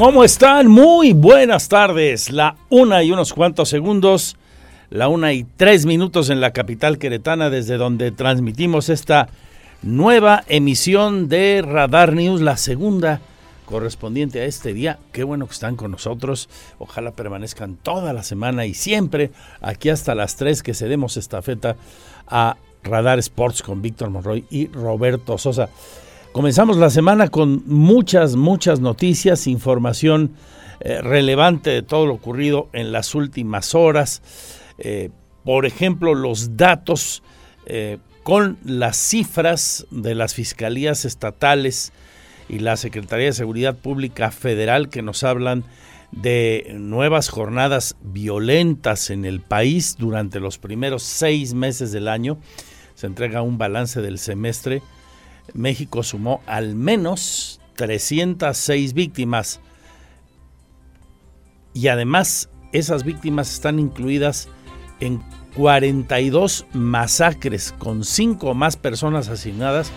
¿Cómo están? Muy buenas tardes. La una y unos cuantos segundos, la una y tres minutos en la capital queretana, desde donde transmitimos esta nueva emisión de Radar News, la segunda correspondiente a este día. Qué bueno que están con nosotros. Ojalá permanezcan toda la semana y siempre aquí hasta las tres que cedemos estafeta a Radar Sports con Víctor Monroy y Roberto Sosa. Comenzamos la semana con muchas, muchas noticias, información eh, relevante de todo lo ocurrido en las últimas horas. Eh, por ejemplo, los datos eh, con las cifras de las fiscalías estatales y la Secretaría de Seguridad Pública Federal que nos hablan de nuevas jornadas violentas en el país durante los primeros seis meses del año. Se entrega un balance del semestre México sumó al menos 306 víctimas y además esas víctimas están incluidas en 42 masacres con 5 más personas asignadas.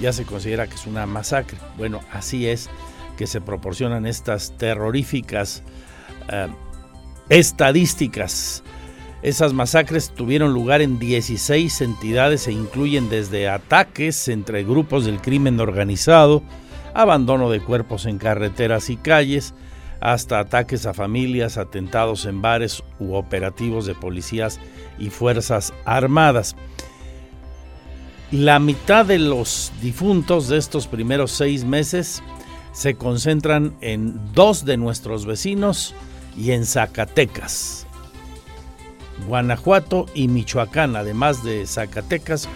Ya se considera que es una masacre. Bueno, así es que se proporcionan estas terroríficas eh, estadísticas esas masacres tuvieron lugar en 16 entidades e incluyen desde ataques entre grupos del crimen organizado, abandono de cuerpos en carreteras y calles, hasta ataques a familias, atentados en bares u operativos de policías y fuerzas armadas. La mitad de los difuntos de estos primeros seis meses se concentran en dos de nuestros vecinos y en Zacatecas. Guanajuato y Michoacán, además de Zacatecas,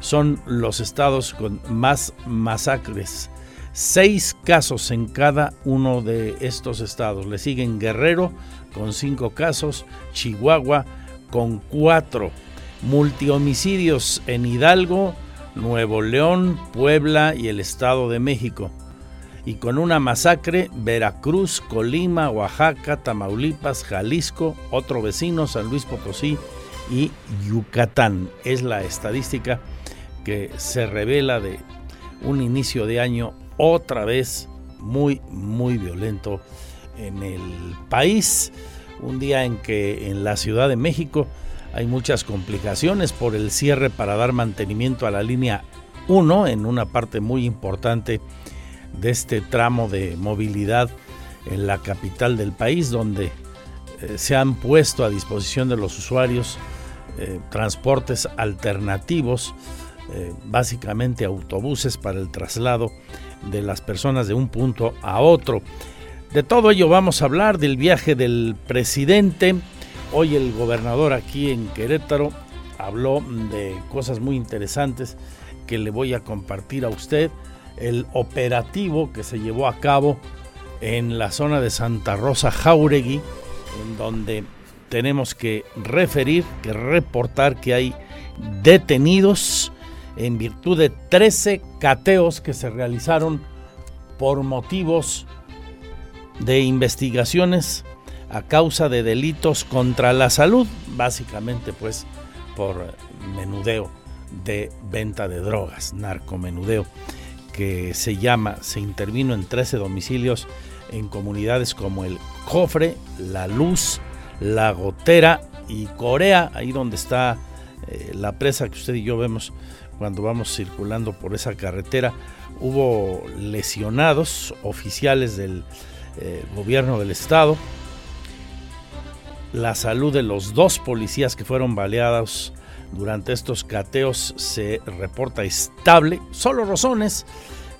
son los estados con más masacres. Seis casos en cada uno de estos estados. Le siguen Guerrero con cinco casos, Chihuahua con cuatro, multihomicidios en Hidalgo, Nuevo León, Puebla y el Estado de México y con una masacre Veracruz, Colima, Oaxaca, Tamaulipas, Jalisco, otro vecino, San Luis Potosí y Yucatán. Es la estadística que se revela de un inicio de año otra vez muy, muy violento en el país. Un día en que en la Ciudad de México hay muchas complicaciones por el cierre para dar mantenimiento a la línea 1 en una parte muy importante este tramo de movilidad en la capital del país, donde eh, se han puesto a disposición de los usuarios eh, transportes alternativos, eh, básicamente autobuses para el traslado de las personas de un punto a otro. De todo ello vamos a hablar del viaje del presidente. Hoy el gobernador aquí en Querétaro habló de cosas muy interesantes que le voy a compartir a usted el operativo que se llevó a cabo en la zona de Santa Rosa Jauregui, en donde tenemos que referir, que reportar que hay detenidos en virtud de 13 cateos que se realizaron por motivos de investigaciones a causa de delitos contra la salud, básicamente pues por menudeo de venta de drogas, narcomenudeo que se llama, se intervino en 13 domicilios en comunidades como el Cofre, La Luz, La Gotera y Corea, ahí donde está eh, la presa que usted y yo vemos cuando vamos circulando por esa carretera. Hubo lesionados oficiales del eh, gobierno del estado. La salud de los dos policías que fueron baleados durante estos cateos se reporta estable, solo rozones,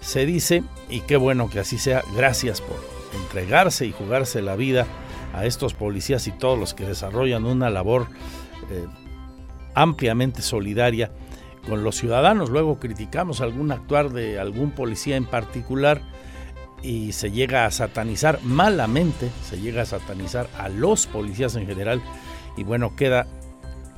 se dice, y qué bueno que así sea, gracias por entregarse y jugarse la vida a estos policías y todos los que desarrollan una labor eh, ampliamente solidaria con los ciudadanos. Luego criticamos algún actuar de algún policía en particular y se llega a satanizar malamente, se llega a satanizar a los policías en general y bueno, queda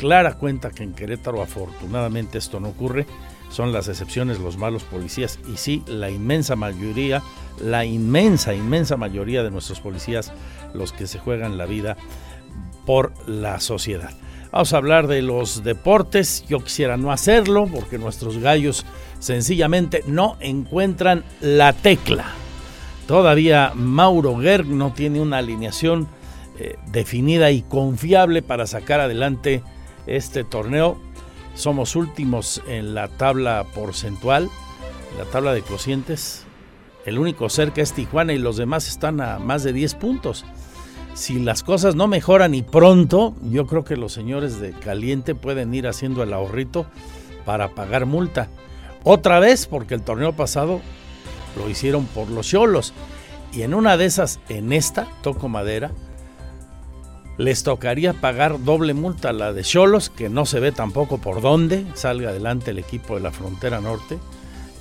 clara cuenta que en Querétaro afortunadamente esto no ocurre, son las excepciones los malos policías y sí, la inmensa mayoría, la inmensa, inmensa mayoría de nuestros policías los que se juegan la vida por la sociedad. Vamos a hablar de los deportes, yo quisiera no hacerlo porque nuestros gallos sencillamente no encuentran la tecla. Todavía Mauro Gerg no tiene una alineación eh, definida y confiable para sacar adelante este torneo. Somos últimos en la tabla porcentual, la tabla de cocientes. El único cerca es Tijuana y los demás están a más de 10 puntos. Si las cosas no mejoran y pronto, yo creo que los señores de Caliente pueden ir haciendo el ahorrito para pagar multa. Otra vez, porque el torneo pasado lo hicieron por los cholos. Y en una de esas, en esta, toco madera, les tocaría pagar doble multa, la de Cholos, que no se ve tampoco por dónde salga adelante el equipo de la frontera norte,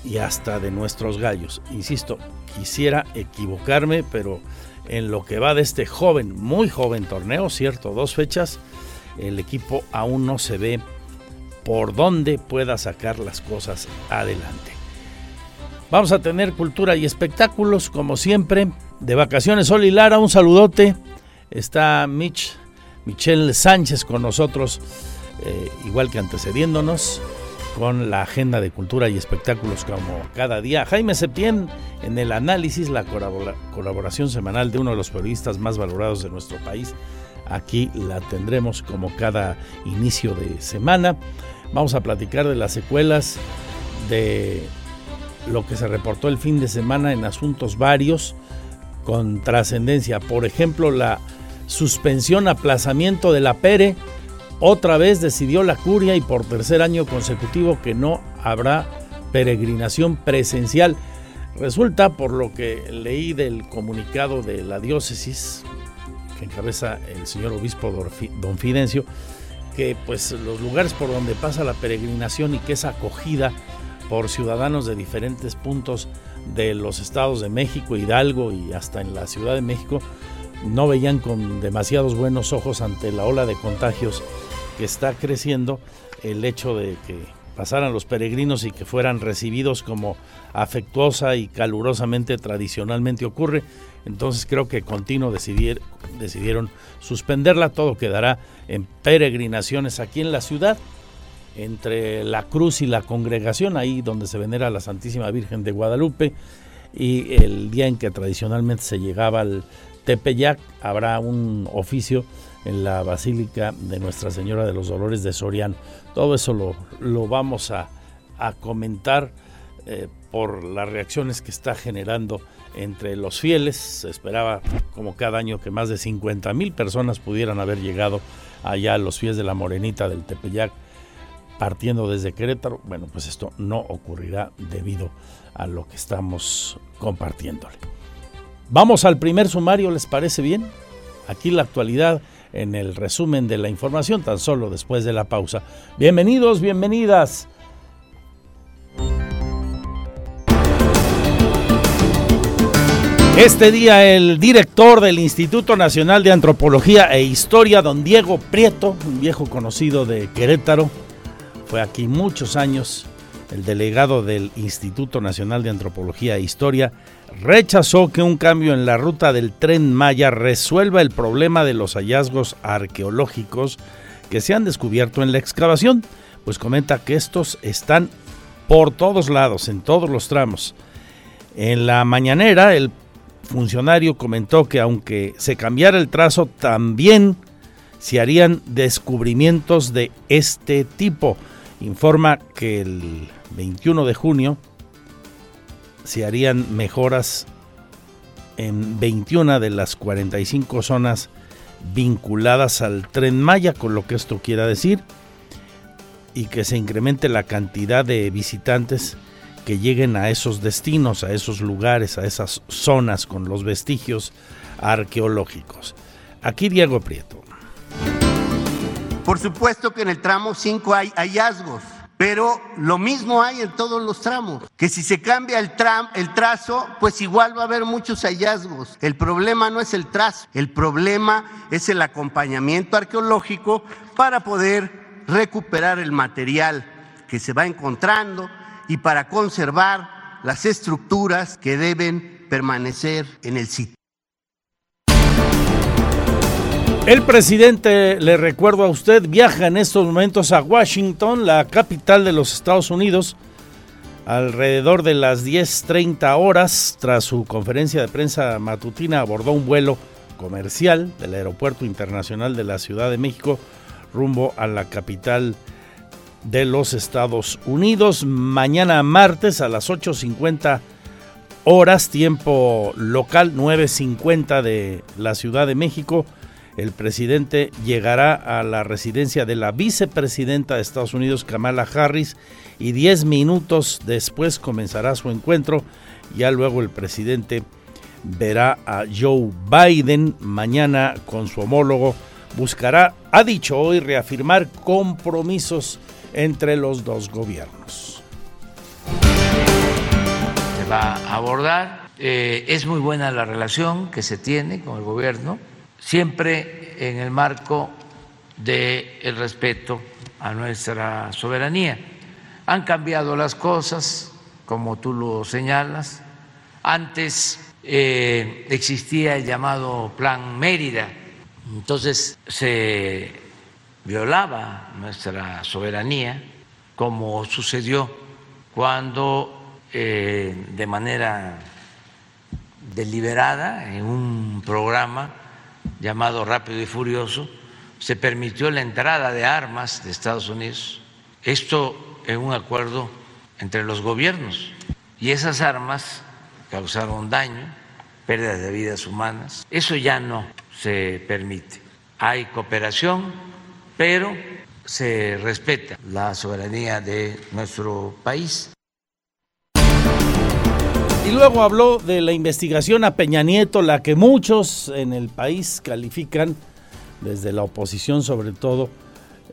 y hasta de nuestros gallos. Insisto, quisiera equivocarme, pero en lo que va de este joven, muy joven torneo, cierto, dos fechas, el equipo aún no se ve por dónde pueda sacar las cosas adelante. Vamos a tener cultura y espectáculos, como siempre. De vacaciones, Sol y Lara, un saludote. Está Mitch, Michelle Sánchez con nosotros, eh, igual que antecediéndonos, con la agenda de cultura y espectáculos como cada día. Jaime Septién en el análisis, la colaboración semanal de uno de los periodistas más valorados de nuestro país. Aquí la tendremos como cada inicio de semana. Vamos a platicar de las secuelas de lo que se reportó el fin de semana en asuntos varios con trascendencia. Por ejemplo, la suspensión, aplazamiento de la PERE. Otra vez decidió la curia y por tercer año consecutivo que no habrá peregrinación presencial. Resulta, por lo que leí del comunicado de la diócesis, que encabeza el señor obispo don Fidencio, que pues los lugares por donde pasa la peregrinación y que es acogida por ciudadanos de diferentes puntos de los estados de México, Hidalgo y hasta en la Ciudad de México, no veían con demasiados buenos ojos ante la ola de contagios que está creciendo el hecho de que pasaran los peregrinos y que fueran recibidos como afectuosa y calurosamente tradicionalmente ocurre. Entonces creo que continuo decidieron suspenderla. Todo quedará en peregrinaciones aquí en la ciudad entre la cruz y la congregación, ahí donde se venera la Santísima Virgen de Guadalupe, y el día en que tradicionalmente se llegaba al Tepeyac, habrá un oficio en la Basílica de Nuestra Señora de los Dolores de Soriano. Todo eso lo, lo vamos a, comentar eh, por las reacciones que está generando entre los fieles. Se esperaba, como cada año, que más de 50 mil personas pudieran haber llegado allá a los pies de la Morenita del Tepeyac partiendo desde Querétaro. Bueno, pues esto no ocurrirá debido a lo que estamos compartiéndole. Vamos al primer sumario, ¿les parece bien? Aquí la actualidad en el resumen de la información, tan solo después de la pausa. Bienvenidos, bienvenidas. Este día el director del Instituto Nacional de Antropología e Historia, don Diego Prieto, un viejo conocido de Querétaro, fue aquí muchos años, el delegado del Instituto Nacional de Antropología e Historia, rechazó que un cambio en la ruta del tren Maya resuelva el problema de los hallazgos arqueológicos que se han descubierto en la excavación, pues comenta que estos están por todos lados, en todos los tramos. En la mañanera, el funcionario comentó que aunque se cambiara el trazo, también se harían descubrimientos de este tipo informa que el 21 de junio se harían mejoras en 21 de las 45 zonas vinculadas al tren Maya, con lo que esto quiera decir, y que se incremente la cantidad de visitantes que lleguen a esos destinos, a esos lugares, a esas zonas con los vestigios arqueológicos. Aquí Diego Prieto. Por supuesto que en el tramo 5 hay hallazgos, pero lo mismo hay en todos los tramos, que si se cambia el, tram, el trazo, pues igual va a haber muchos hallazgos. El problema no es el trazo, el problema es el acompañamiento arqueológico para poder recuperar el material que se va encontrando y para conservar las estructuras que deben permanecer en el sitio. El presidente, le recuerdo a usted, viaja en estos momentos a Washington, la capital de los Estados Unidos, Alrededor de las 10.30 horas, tras su conferencia de prensa matutina, abordó un vuelo comercial del Aeropuerto Internacional de la Ciudad de México rumbo a la capital de los Estados Unidos. Mañana martes a las 8.50 horas, tiempo local, 9.50 de la Ciudad de México, el presidente llegará a la residencia de la vicepresidenta de Estados Unidos, Kamala Harris, y 10 minutos después comenzará su encuentro. Ya luego el presidente verá a Joe Biden mañana con su homólogo. Buscará, ha dicho hoy, reafirmar compromisos entre los dos gobiernos. Se va a abordar. Eh, es muy buena la relación que se tiene con el gobierno siempre en el marco del respeto a nuestra soberanía. Han cambiado las cosas, como tú lo señalas. Antes eh, existía el llamado Plan Mérida, entonces se violaba nuestra soberanía, como sucedió cuando eh, de manera deliberada en un programa llamado Rápido y Furioso, se permitió la entrada de armas de Estados Unidos. Esto en un acuerdo entre los gobiernos. Y esas armas causaron daño, pérdida de vidas humanas. Eso ya no se permite. Hay cooperación, pero se respeta la soberanía de nuestro país. Y luego habló de la investigación a Peña Nieto, la que muchos en el país califican, desde la oposición sobre todo,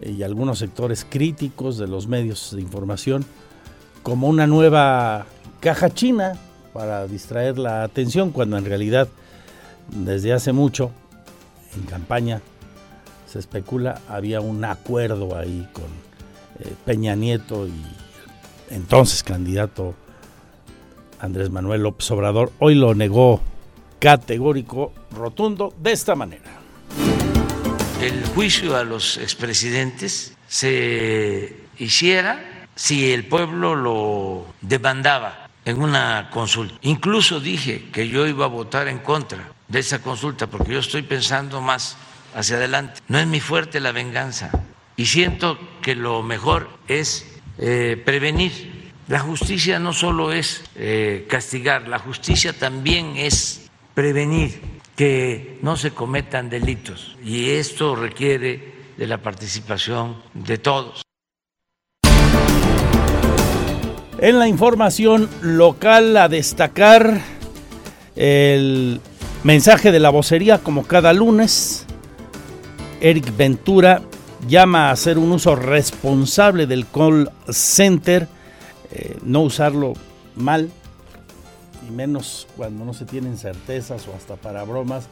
y algunos sectores críticos de los medios de información, como una nueva caja china para distraer la atención, cuando en realidad desde hace mucho, en campaña, se especula, había un acuerdo ahí con eh, Peña Nieto y entonces candidato Andrés Manuel López Obrador hoy lo negó categórico, rotundo, de esta manera. El juicio a los expresidentes se hiciera si el pueblo lo demandaba en una consulta. Incluso dije que yo iba a votar en contra de esa consulta porque yo estoy pensando más hacia adelante. No es mi fuerte la venganza y siento que lo mejor es eh, prevenir la justicia no solo es eh, castigar, la justicia también es prevenir que no se cometan delitos y esto requiere de la participación de todos. En la información local a destacar el mensaje de la vocería como cada lunes. Eric Ventura llama a hacer un uso responsable del call center eh, no usarlo mal, y menos cuando no se tienen certezas o hasta para bromas,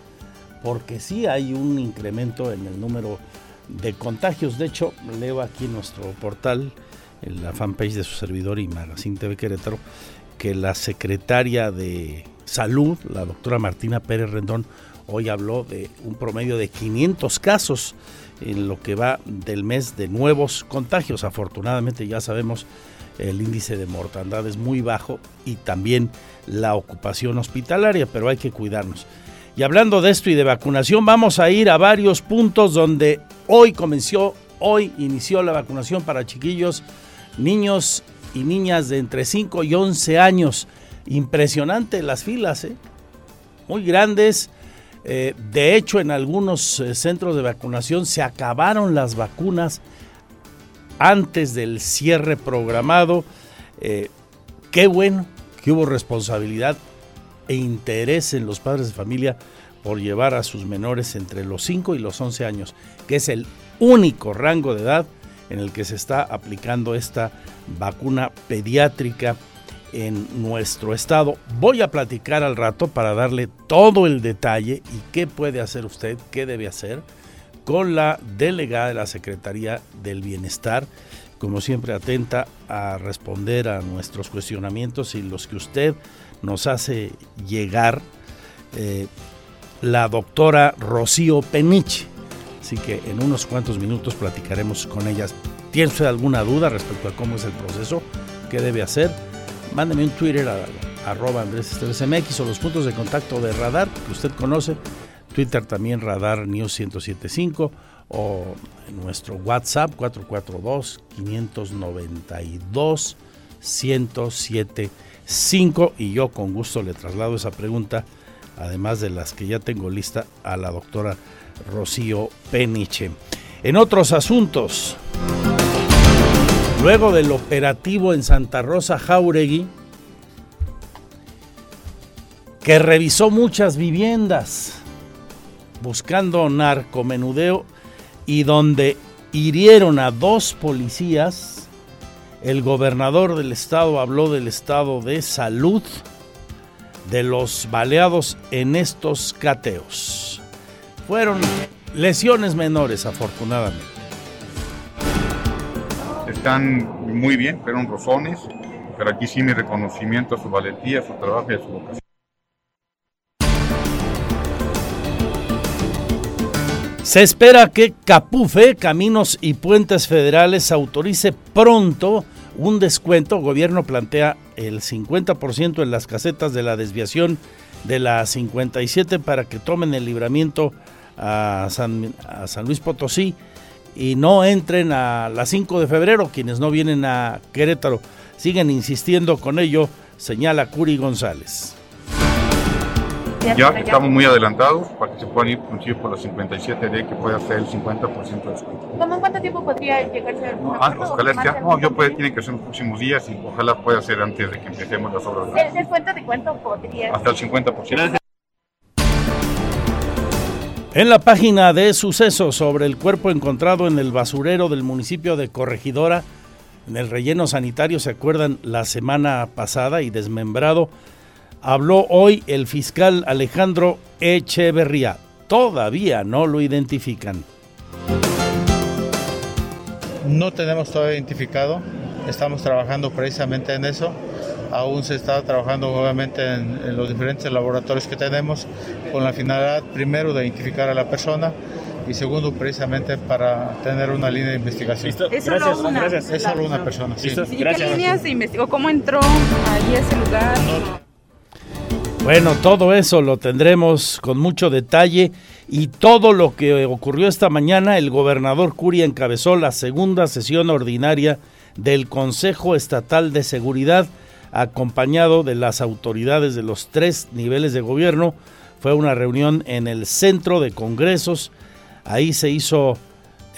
porque sí hay un incremento en el número de contagios. De hecho, leo aquí nuestro portal, en la fanpage de su servidor y Magazine TV Querétaro, que la secretaria de Salud, la doctora Martina Pérez Rendón, hoy habló de un promedio de 500 casos en lo que va del mes de nuevos contagios. Afortunadamente ya sabemos el índice de mortandad es muy bajo y también la ocupación hospitalaria, pero hay que cuidarnos. Y hablando de esto y de vacunación, vamos a ir a varios puntos donde hoy comenzó, hoy inició la vacunación para chiquillos, niños y niñas de entre 5 y 11 años. Impresionante las filas, ¿eh? muy grandes. Eh, de hecho, en algunos eh, centros de vacunación se acabaron las vacunas antes del cierre programado. Eh, qué bueno que hubo responsabilidad e interés en los padres de familia por llevar a sus menores entre los 5 y los 11 años, que es el único rango de edad en el que se está aplicando esta vacuna pediátrica en nuestro estado. Voy a platicar al rato para darle todo el detalle y qué puede hacer usted, qué debe hacer con la delegada de la Secretaría del Bienestar, como siempre atenta a responder a nuestros cuestionamientos y los que usted nos hace llegar, eh, la doctora Rocío Peniche. Así que en unos cuantos minutos platicaremos con ellas. ¿Tiene usted alguna duda respecto a cómo es el proceso? ¿Qué debe hacer? mándeme un Twitter a, arroba Andrés MX o los puntos de contacto de Radar que usted conoce. Twitter también Radar News 1075 o nuestro WhatsApp 442 592 1075 y yo con gusto le traslado esa pregunta, además de las que ya tengo lista, a la doctora Rocío Peniche. En otros asuntos, luego del operativo en Santa Rosa Jauregui, que revisó muchas viviendas buscando narcomenudeo y donde hirieron a dos policías, el gobernador del estado habló del estado de salud de los baleados en estos cateos. Fueron lesiones menores, afortunadamente. Están muy bien, fueron rozones, pero aquí sí mi reconocimiento a su valentía, a su trabajo y a su vocación. Se espera que Capufe, Caminos y Puentes Federales autorice pronto un descuento. Gobierno plantea el 50% en las casetas de la desviación de la 57 para que tomen el libramiento a San, a San Luis Potosí y no entren a las 5 de febrero quienes no vienen a Querétaro. Siguen insistiendo con ello, señala Curi González. Ya estamos muy adelantados para que se puedan ir inclusive por los 57 d que puede hacer el 50% de descuento. ¿Cómo en cuánto tiempo podría llegarse a no, ah, ojalá ya, no, yo puede, tiene que ser en los próximos días y ojalá pueda ser antes de que empecemos las obras. ¿El descuento de cuánto podría? Hasta el 50%. En la página de sucesos sobre el cuerpo encontrado en el basurero del municipio de Corregidora, en el relleno sanitario, ¿se acuerdan? La semana pasada y desmembrado habló hoy el fiscal Alejandro Echeverría. Todavía no lo identifican. No tenemos todavía identificado, estamos trabajando precisamente en eso. Aún se está trabajando obviamente en, los diferentes laboratorios que tenemos con la finalidad primero de identificar a la persona y segundo precisamente para tener una línea de investigación. Es solo una, Es solo una persona. Sí. ¿Y qué líneas se investigó? ¿Cómo entró ahí a ese lugar? Bueno, todo eso lo tendremos con mucho detalle y todo lo que ocurrió esta mañana, el gobernador Curia encabezó la segunda sesión ordinaria del Consejo Estatal de Seguridad, acompañado de las autoridades de los tres niveles de gobierno. Fue una reunión en el centro de congresos, ahí se hizo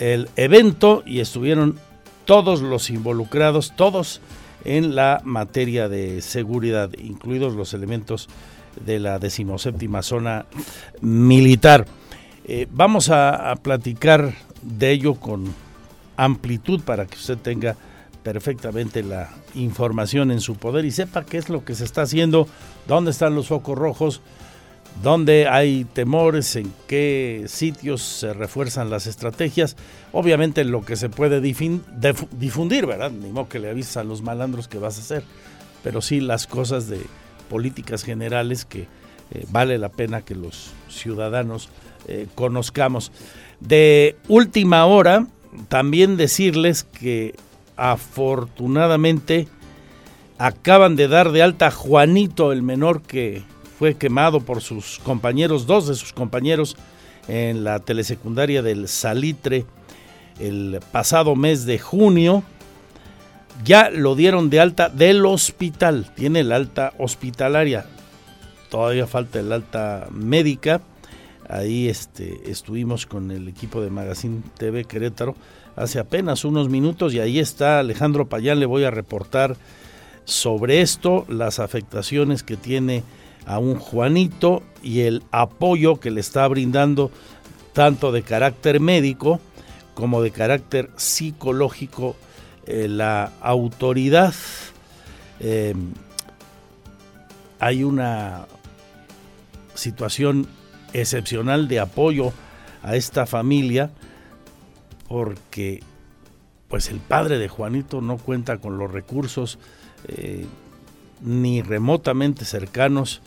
el evento y estuvieron todos los involucrados, todos en la materia de seguridad, incluidos los elementos de la decimoséptima zona militar. Eh, vamos a, platicar de ello con amplitud para que usted tenga perfectamente la información en su poder y sepa qué es lo que se está haciendo, dónde están los focos rojos, dónde hay temores, en qué sitios se refuerzan las estrategias. Obviamente lo que se puede difundir, ¿verdad? Ni modo que le avises a los malandros que vas a hacer, pero sí las cosas de políticas generales que eh, vale la pena que los ciudadanos eh, conozcamos. De última hora, también decirles que afortunadamente acaban de dar de alta a Juanito, el menor que fue quemado por sus compañeros, dos de sus compañeros en la telesecundaria del Salitre el pasado mes de junio ya lo dieron de alta del hospital, tiene el alta hospitalaria, todavía falta el alta médica. Ahí este, estuvimos con el equipo de Magazine TV Querétaro hace apenas unos minutos y ahí está Alejandro Payán, le voy a reportar sobre esto, las afectaciones que tiene a un Juanito y el apoyo que le está brindando tanto de carácter médico como de carácter psicológico eh, la autoridad, eh, hay una situación excepcional de apoyo a esta familia porque pues el padre de Juanito no cuenta con los recursos eh, ni remotamente cercanos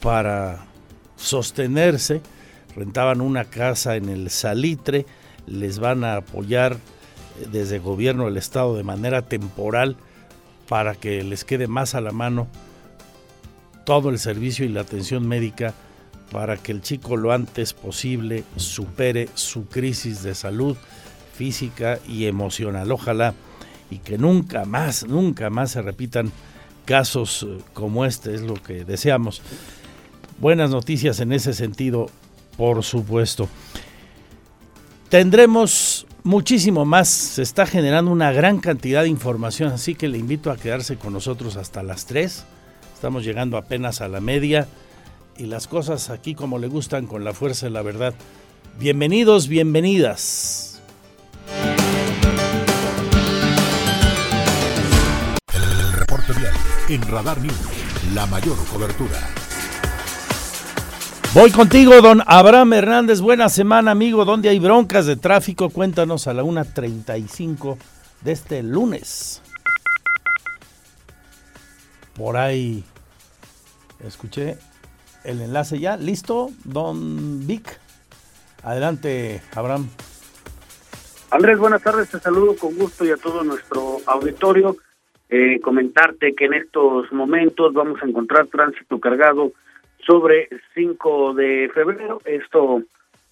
para sostenerse. Rentaban una casa en el Salitre, les van a apoyar desde el gobierno del estado de manera temporal para que les quede más a la mano todo el servicio y la atención médica para que el chico lo antes posible supere su crisis de salud física y emocional. Ojalá y que nunca más, nunca más se repitan casos eh, como este, es lo que deseamos. Buenas noticias en ese sentido, por supuesto. Tendremos muchísimo más, se está generando una gran cantidad de información, así que le invito a quedarse con nosotros hasta las 3. Estamos llegando apenas a la media y las cosas aquí como le gustan con la fuerza de la verdad. Bienvenidos, bienvenidas. El reporte vial en Radar News, la mayor cobertura. Voy contigo, don Abraham Hernández. Buena semana, amigo. ¿Dónde hay broncas de tráfico? Cuéntanos a la 1.35 de este lunes. Por ahí escuché el enlace ya. ¿Listo, don Vic? Adelante, Abraham. Andrés, buenas tardes. Te saludo con gusto y a todo nuestro auditorio. Eh, comentarte que en estos momentos vamos a encontrar tránsito cargado sobre 5 de febrero. Esto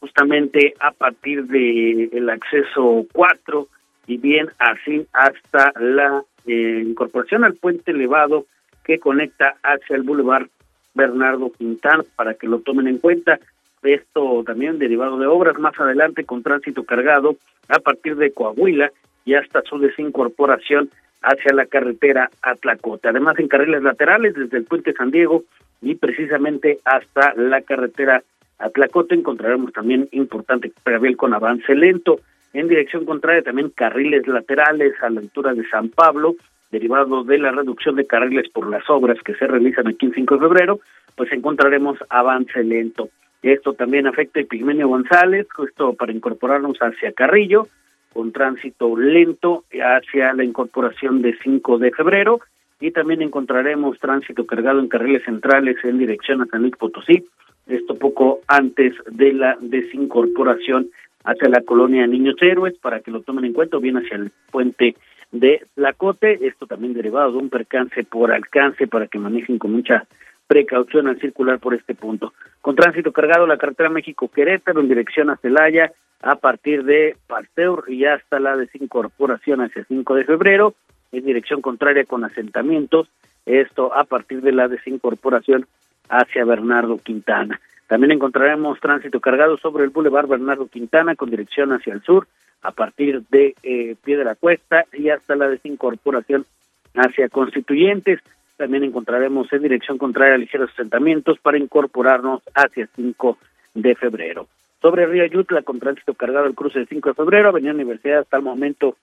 justamente a partir de el acceso 4 y bien así hasta la eh, incorporación al puente elevado que conecta hacia el Boulevard Bernardo Quintana para que lo tomen en cuenta. Esto también derivado de obras más adelante con tránsito cargado a partir de Coahuila y hasta su desincorporación hacia la carretera Atlacote. Además, en carriles laterales desde el puente San Diego y precisamente hasta la carretera Atlacote encontraremos también importante carril con avance lento. En dirección contraria también carriles laterales a la altura de San Pablo, derivado de la reducción de carriles por las obras que se realizan aquí en 5 de febrero, pues encontraremos avance lento. Esto también afecta a Pigmenio González, esto para incorporarnos hacia Carrillo, con tránsito lento hacia la incorporación de 5 de febrero, y también encontraremos tránsito cargado en carriles centrales en dirección a San Luis Potosí, esto poco antes de la desincorporación hacia la colonia Niños Héroes, para que lo tomen en cuenta, bien hacia el puente de Lacote, esto también derivado de un percance por alcance para que manejen con mucha precaución al circular por este punto. Con tránsito cargado la carretera México-Querétaro en dirección a Celaya a partir de Pasteur y hasta la desincorporación hacia 5 de febrero en dirección contraria con asentamientos, esto a partir de la desincorporación hacia Bernardo Quintana. También encontraremos tránsito cargado sobre el Boulevard Bernardo Quintana con dirección hacia el sur a partir de eh, Pie de la Cuesta y hasta la desincorporación hacia Constituyentes. También encontraremos en dirección contraria ligeros asentamientos para incorporarnos hacia 5 de febrero. Sobre Río Ayutla, con tránsito cargado el cruce de 5 de febrero, Avenida Universidad hasta el momento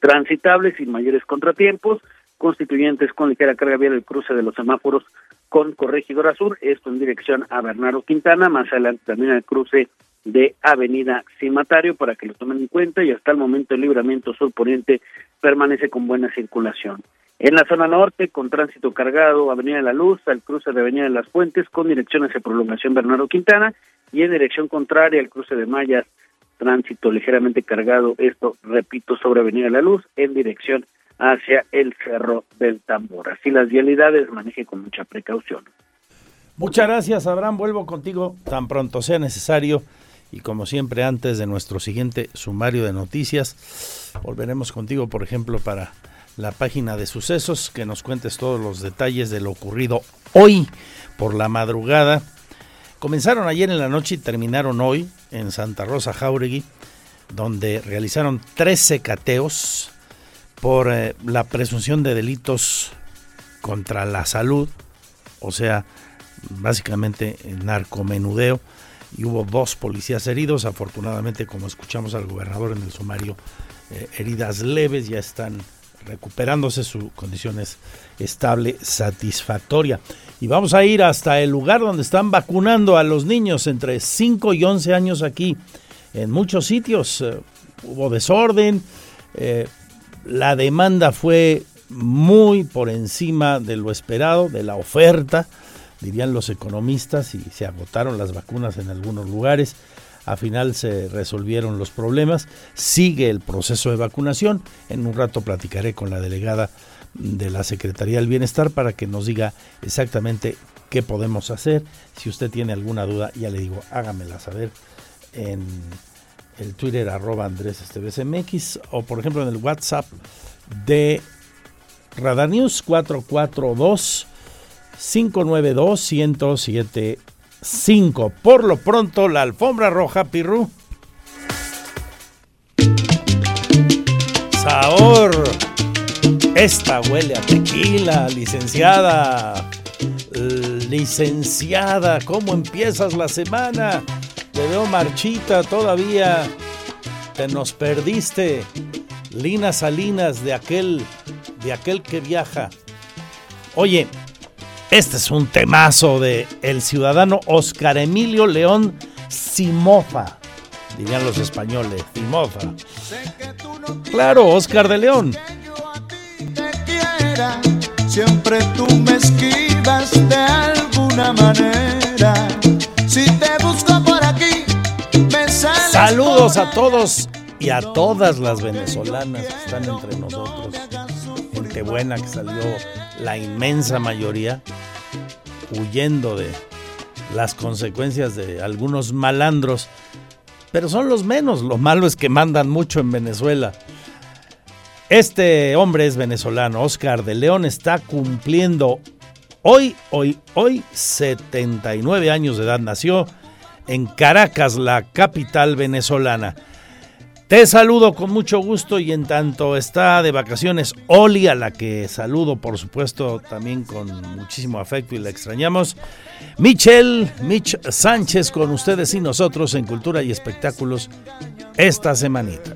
transitable sin mayores contratiempos, constituyentes con ligera carga vial el cruce de los semáforos con Corregidora Sur, esto en dirección a Bernardo Quintana, más adelante también el cruce de Avenida Cimatario para que lo tomen en cuenta y hasta el momento el libramiento sur poniente permanece con buena circulación. En la zona norte, con tránsito cargado, Avenida de la Luz, al cruce de Avenida de las Fuentes, con dirección hacia prolongación Bernardo Quintana, y en dirección contraria al cruce de Mayas, tránsito ligeramente cargado, esto, repito, sobre Avenida la Luz, en dirección hacia el Cerro del Tambor. Así las vialidades, maneje con mucha precaución. Muchas gracias, Abraham. Vuelvo contigo tan pronto sea necesario. Y como siempre, antes de nuestro siguiente sumario de noticias, volveremos contigo, por ejemplo, para la página de sucesos, que nos cuentes todos los detalles de lo ocurrido hoy por la madrugada. Comenzaron ayer en la noche y terminaron hoy en Santa Rosa Jauregui, donde realizaron 13 cateos por eh, la presunción de delitos contra la salud, o sea, básicamente narcomenudeo, y hubo dos policías heridos. Afortunadamente, como escuchamos al gobernador en el sumario, eh, heridas leves ya están recuperándose, su condición es estable, satisfactoria. Y vamos a ir hasta el lugar donde están vacunando a los niños entre 5 y 11 años aquí. En muchos sitios eh, hubo desorden, eh, la demanda fue muy por encima de lo esperado, de la oferta, dirían los economistas, y se agotaron las vacunas en algunos lugares. A final se resolvieron los problemas. Sigue el proceso de vacunación. En un rato platicaré con la delegada de la Secretaría del Bienestar para que nos diga exactamente qué podemos hacer. Si usted tiene alguna duda, ya le digo, hágamela saber en el Twitter arroba Andrés MX o por ejemplo en el WhatsApp de Radar News 442 592 1075. Por lo pronto, la alfombra roja, Pirru. Sabor. Esta huele a tequila, licenciada. Licenciada, ¿cómo empiezas la semana? Te veo marchita todavía. Te nos perdiste. Lina Salinas de aquel, de aquel que viaja. Oye, este es un temazo de el ciudadano Oscar Emilio León Simofa. Dirían los españoles, Simofa. Claro, Oscar de León. Siempre tú me esquivas de alguna manera. Si te busco por aquí, me Saludos a todos y a todas las venezolanas que están entre nosotros. Gente buena que salió la inmensa mayoría huyendo de las consecuencias de algunos malandros, pero son los menos. Lo malo es que mandan mucho en Venezuela. Este hombre es venezolano, Oscar de León, está cumpliendo hoy, hoy, hoy 79 años de edad. Nació en Caracas, la capital venezolana. Te saludo con mucho gusto y en tanto está de vacaciones Oli, a la que saludo por supuesto también con muchísimo afecto y la extrañamos. Michelle, Mitch Sánchez con ustedes y nosotros en Cultura y Espectáculos esta semanita.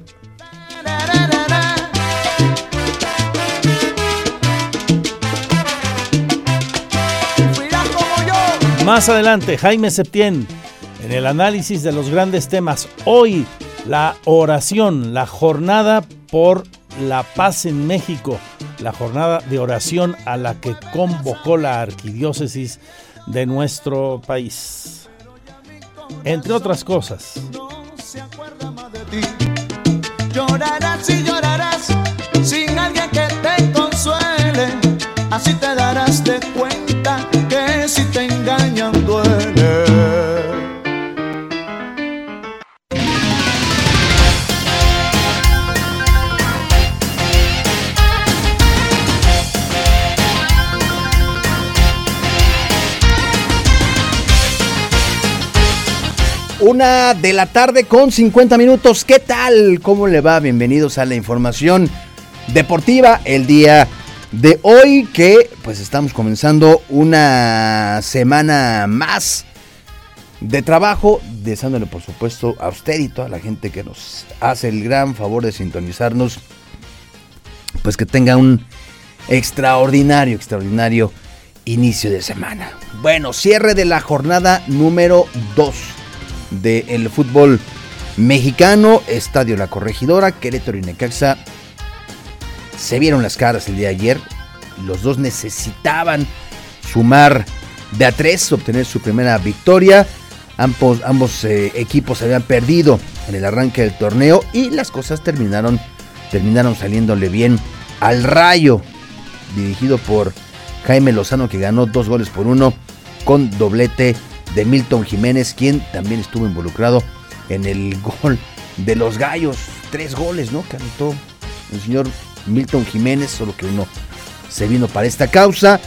Más adelante, Jaime Septién en el análisis de los grandes temas. Hoy la oración, la jornada por la paz en México, la jornada de oración a la que convocó la arquidiócesis de nuestro país. Entre otras cosas. Llorarás y llorarás sin alguien que te consuele, así te darás de cuenta que si te engañan duele. Una de la tarde con 50 minutos. ¿Qué tal? ¿Cómo le va? Bienvenidos a la información deportiva el día de hoy que pues estamos comenzando una semana más de trabajo, deseándole por supuesto a usted y toda la gente que nos hace el gran favor de sintonizarnos, pues que tenga un extraordinario, extraordinario inicio de semana. Bueno, cierre de la jornada número 2 del fútbol mexicano, Estadio La Corregidora, Querétaro y Necaxa se vieron las caras el día de ayer. Los dos necesitaban sumar de a tres, obtener su primera victoria. Ambos, ambos eh, equipos habían perdido en el arranque del torneo y las cosas terminaron, terminaron saliéndole bien al Rayo, dirigido por Jaime Lozano, que ganó dos goles por uno con doblete de Milton Jiménez, quien también estuvo involucrado en el gol de los Gallos. Tres goles, ¿no? Que anotó el señor Milton Jiménez, solo que uno se vino para esta causa.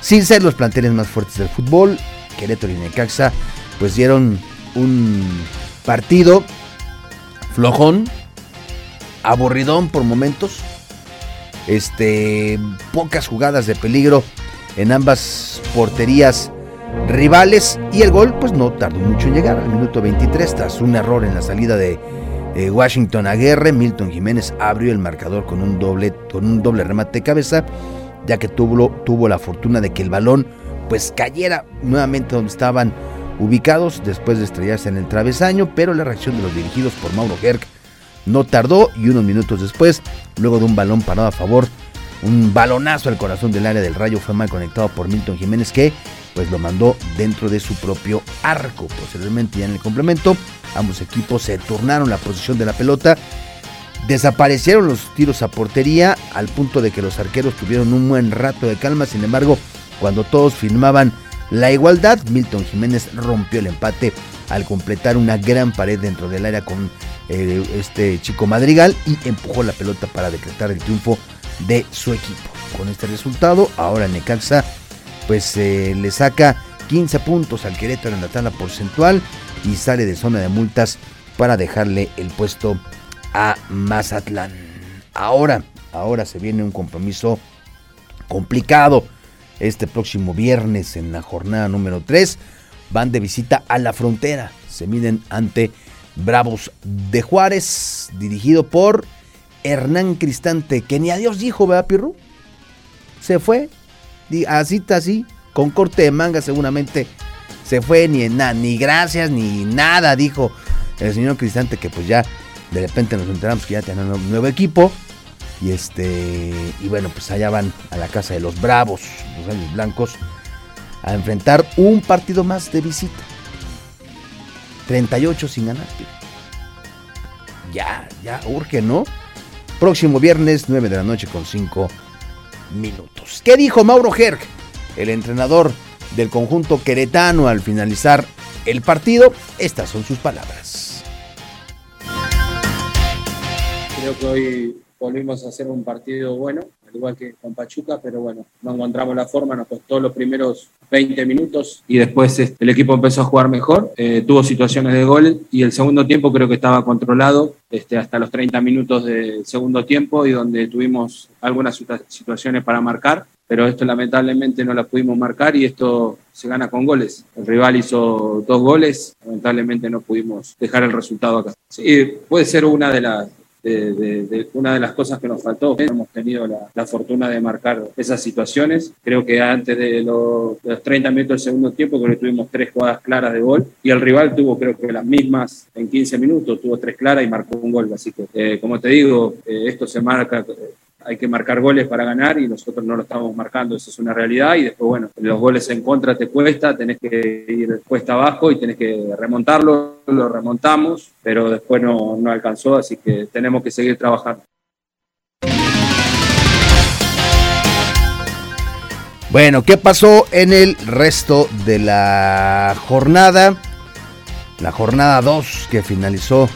Sin ser los planteles más fuertes del fútbol, Querétaro y Necaxa, pues dieron un partido flojón, aburridón por momentos. Este, pocas jugadas de peligro en ambas porterías rivales y el gol pues no tardó mucho en llegar. Al minuto 23 tras un error en la salida de eh, Washington Aguerre, Milton Jiménez abrió el marcador con un doble, con un doble remate de cabeza ya que tuvo, tuvo la fortuna de que el balón pues cayera nuevamente donde estaban ubicados después de estrellarse en el travesaño, pero la reacción de los dirigidos por Mauro Gerg no tardó y unos minutos después, luego de un balón parado a favor, un balonazo al corazón del área del rayo fue mal conectado por Milton Jiménez que pues lo mandó dentro de su propio arco. Posteriormente ya en el complemento, ambos equipos se turnaron la posición de la pelota. Desaparecieron los tiros a portería al punto de que los arqueros tuvieron un buen rato de calma. Sin embargo, cuando todos firmaban la igualdad, Milton Jiménez rompió el empate al completar una gran pared dentro del área con eh, este chico Madrigal y empujó la pelota para decretar el triunfo de su equipo. Con este resultado, ahora Necaxa pues eh, le saca 15 puntos al Querétaro en la tabla porcentual y sale de zona de multas para dejarle el puesto a Mazatlán. Ahora, ahora se viene un compromiso complicado. Este próximo viernes en la jornada número 3 van de visita a la frontera. Se miden ante Bravos de Juárez, dirigido por Hernán Cristante, que ni a Dios dijo, ¿verdad, Pirru? Se fue, así, así, con corte de manga seguramente. Se fue, ni, nada, ni gracias, ni nada, dijo el señor Cristante, que pues ya de repente nos enteramos que ya tienen un nuevo equipo. Y este. Y bueno, pues allá van a la casa de los Bravos, los años blancos, a enfrentar un partido más de visita. 38 sin ganar. Ya, ya urge, ¿no? Próximo viernes, 9 de la noche con 5 minutos. ¿Qué dijo Mauro Gerg, el entrenador del conjunto queretano al finalizar el partido? Estas son sus palabras. Creo que hoy volvimos a hacer un partido bueno, al igual que con Pachuca, pero bueno, no encontramos la forma, nos costó los primeros 20 minutos y después este, el equipo empezó a jugar mejor, eh, tuvo situaciones de gol y el segundo tiempo creo que estaba controlado este, hasta los 30 minutos del segundo tiempo y donde tuvimos algunas situaciones para marcar, pero esto lamentablemente no la pudimos marcar y esto se gana con goles. El rival hizo dos goles, lamentablemente no pudimos dejar el resultado acá. Sí, puede ser una de las de, una de las cosas que nos faltó. Hemos tenido la, fortuna de marcar esas situaciones. Creo que antes de los, 30 minutos del segundo tiempo, creo que tuvimos tres jugadas claras de gol y el rival tuvo creo que las mismas en 15 minutos, tuvo tres claras y marcó un gol. Así que, eh, como te digo, eh, esto se marca hay que marcar goles para ganar y nosotros no lo estamos marcando, eso es una realidad y después, bueno, los goles en contra te cuesta, tenés que ir cuesta abajo y tenés que remontarlo, lo remontamos, pero después no, no alcanzó, así que tenemos que seguir trabajando. Bueno, ¿qué pasó en el resto de la jornada? La jornada 2 que finalizó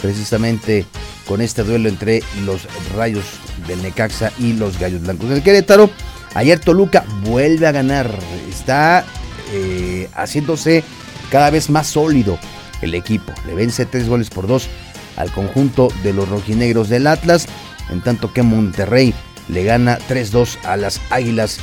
precisamente con este duelo entre los Rayos del Necaxa y los Gallos Blancos del Querétaro. Ayer Toluca vuelve a ganar, está eh, haciéndose cada vez más sólido el equipo. Le vence tres goles por dos al conjunto de los rojinegros del Atlas, en tanto que Monterrey le gana 3-2 a las Águilas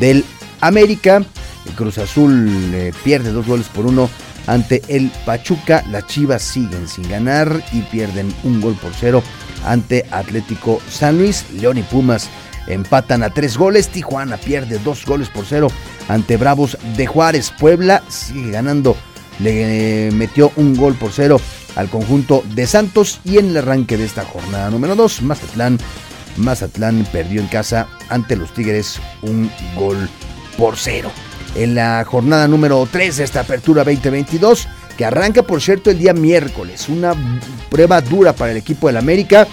del América. El Cruz Azul eh, pierde dos goles por uno ante el Pachuca. Las Chivas siguen sin ganar y pierden un gol por cero ante Atlético San Luis. León y Pumas empatan a tres goles. Tijuana pierde dos goles por cero ante Bravos de Juárez. Puebla sigue ganando. Le metió un gol por cero al conjunto de Santos y en el arranque de esta jornada número 2, Mazatlán, Mazatlán perdió en casa ante los Tigres un gol por cero en la jornada número 3 de esta apertura 2022, que arranca por cierto el día miércoles. Una prueba dura para el equipo del América,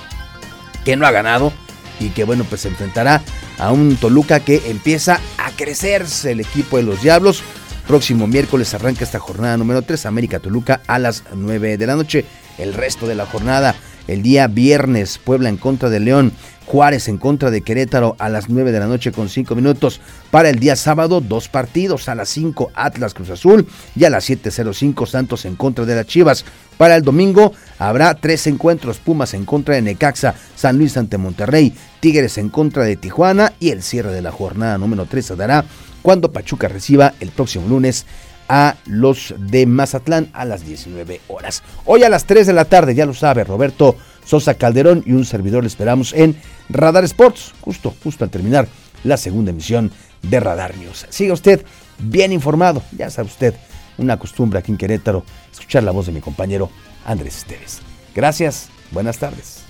que no ha ganado y que bueno, pues se enfrentará a un Toluca que empieza a crecerse el equipo de los Diablos. Próximo miércoles arranca esta jornada número 3, América Toluca a las 9 de la noche. El resto de la jornada, el día viernes, Puebla en contra de León, Juárez en contra de Querétaro a las 9 de la noche con 5 minutos. Para el día sábado, dos partidos. A las 5 Atlas Cruz Azul y a las 7.05 Santos en contra de las Chivas. Para el domingo habrá tres encuentros. Pumas en contra de Necaxa, San Luis ante Monterrey, Tigres en contra de Tijuana y el cierre de la jornada número 3 se dará cuando Pachuca reciba el próximo lunes a los de Mazatlán a las 19 horas. Hoy a las 3 de la tarde, ya lo sabe Roberto Sosa Calderón y un servidor le esperamos en Radar Sports, justo, justo al terminar la segunda emisión de Radar News. Siga usted bien informado, ya sabe usted, una costumbre aquí en Querétaro, escuchar la voz de mi compañero Andrés Esteves. Gracias, buenas tardes.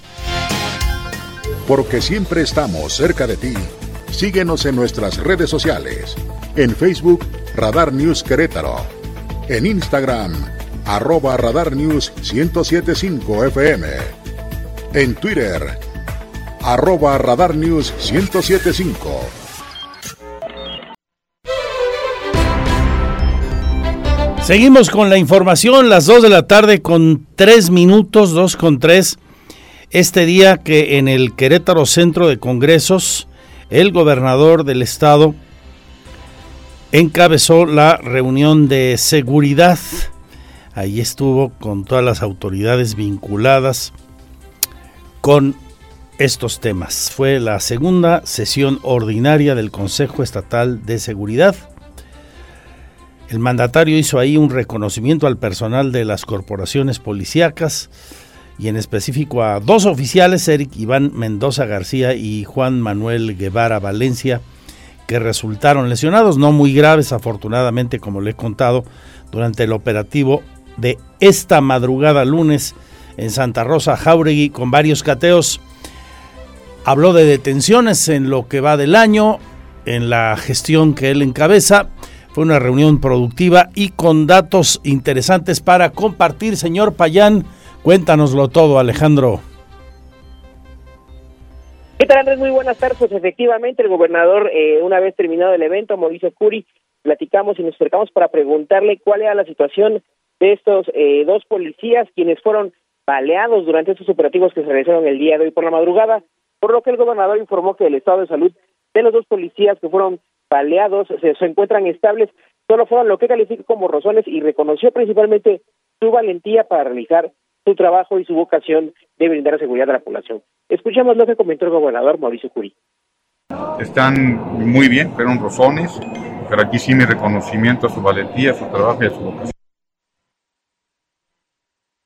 Porque siempre estamos cerca de ti, síguenos en nuestras redes sociales, en Facebook Radar News Querétaro, en Instagram arroba Radar News 1075 FM En Twitter, arroba Radar News 1075. Seguimos con la información, las 2 de la tarde con 3 minutos, 2 con 3. Este día que en el Querétaro Centro de Congresos, el gobernador del estado encabezó la reunión de seguridad. Ahí estuvo con todas las autoridades vinculadas con estos temas. Fue la segunda sesión ordinaria del Consejo Estatal de Seguridad. El mandatario hizo ahí un reconocimiento al personal de las corporaciones policíacas y en específico a dos oficiales, Eric Iván Mendoza García y Juan Manuel Guevara Valencia, que resultaron lesionados, no muy graves afortunadamente como le he contado, durante el operativo de esta madrugada lunes en Santa Rosa Jauregui con varios cateos. Habló de detenciones en lo que va del año, en la gestión que él encabeza. Fue una reunión productiva y con datos interesantes para compartir. Señor Payán, cuéntanoslo todo, Alejandro. ¿Qué tal, Andrés? Muy buenas tardes. Pues, efectivamente, el gobernador, eh, una vez terminado el evento, Mauricio Curi, platicamos y nos acercamos para preguntarle cuál era la situación de estos eh, dos policías quienes fueron baleados durante estos operativos que se realizaron el día de hoy por la madrugada, por lo que el gobernador informó que el estado de salud de los dos policías que fueron baleados se, encuentran estables, solo fueron lo que calificó como razones y reconoció principalmente su valentía para realizar su trabajo y su vocación de brindar seguridad a la población. Escuchemos lo que comentó el gobernador Mauricio Curí. Están muy bien, fueron rozones, pero aquí sí mi reconocimiento a su valentía, a su trabajo y a su vocación.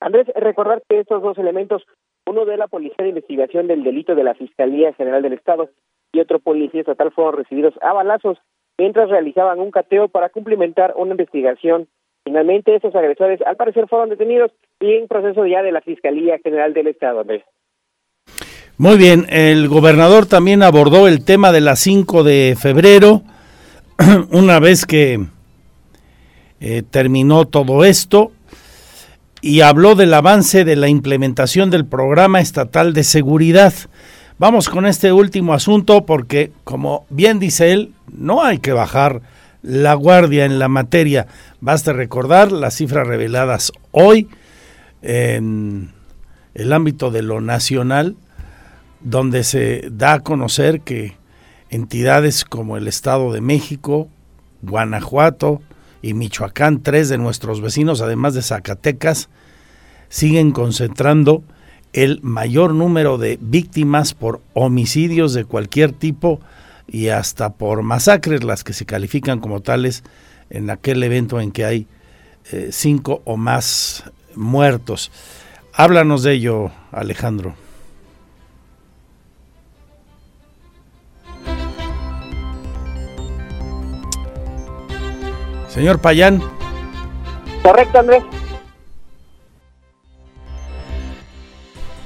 Andrés, recordar que estos dos elementos, uno de la Policía de Investigación del Delito de la Fiscalía General del Estado y otro policía estatal fueron recibidos a balazos mientras realizaban un cateo para cumplimentar una investigación. Finalmente, estos agresores al parecer fueron detenidos y en proceso ya de la Fiscalía General del Estado, Andrés. Muy bien, el gobernador también abordó el tema de la 5 de febrero, una vez que eh, terminó todo esto, y habló del avance de la implementación del programa estatal de seguridad. Vamos con este último asunto porque, como bien dice él, no hay que bajar la guardia en la materia. Basta recordar las cifras reveladas hoy en el ámbito de lo nacional, donde se da a conocer que entidades como el Estado de México, Guanajuato y Michoacán, tres de nuestros vecinos, además de Zacatecas, siguen concentrando el mayor número de víctimas por homicidios de cualquier tipo y hasta por masacres, las que se califican como tales en aquel evento en que hay eh, cinco o más muertos. Háblanos de ello, Alejandro. Señor Payán. Correcto, Andrés.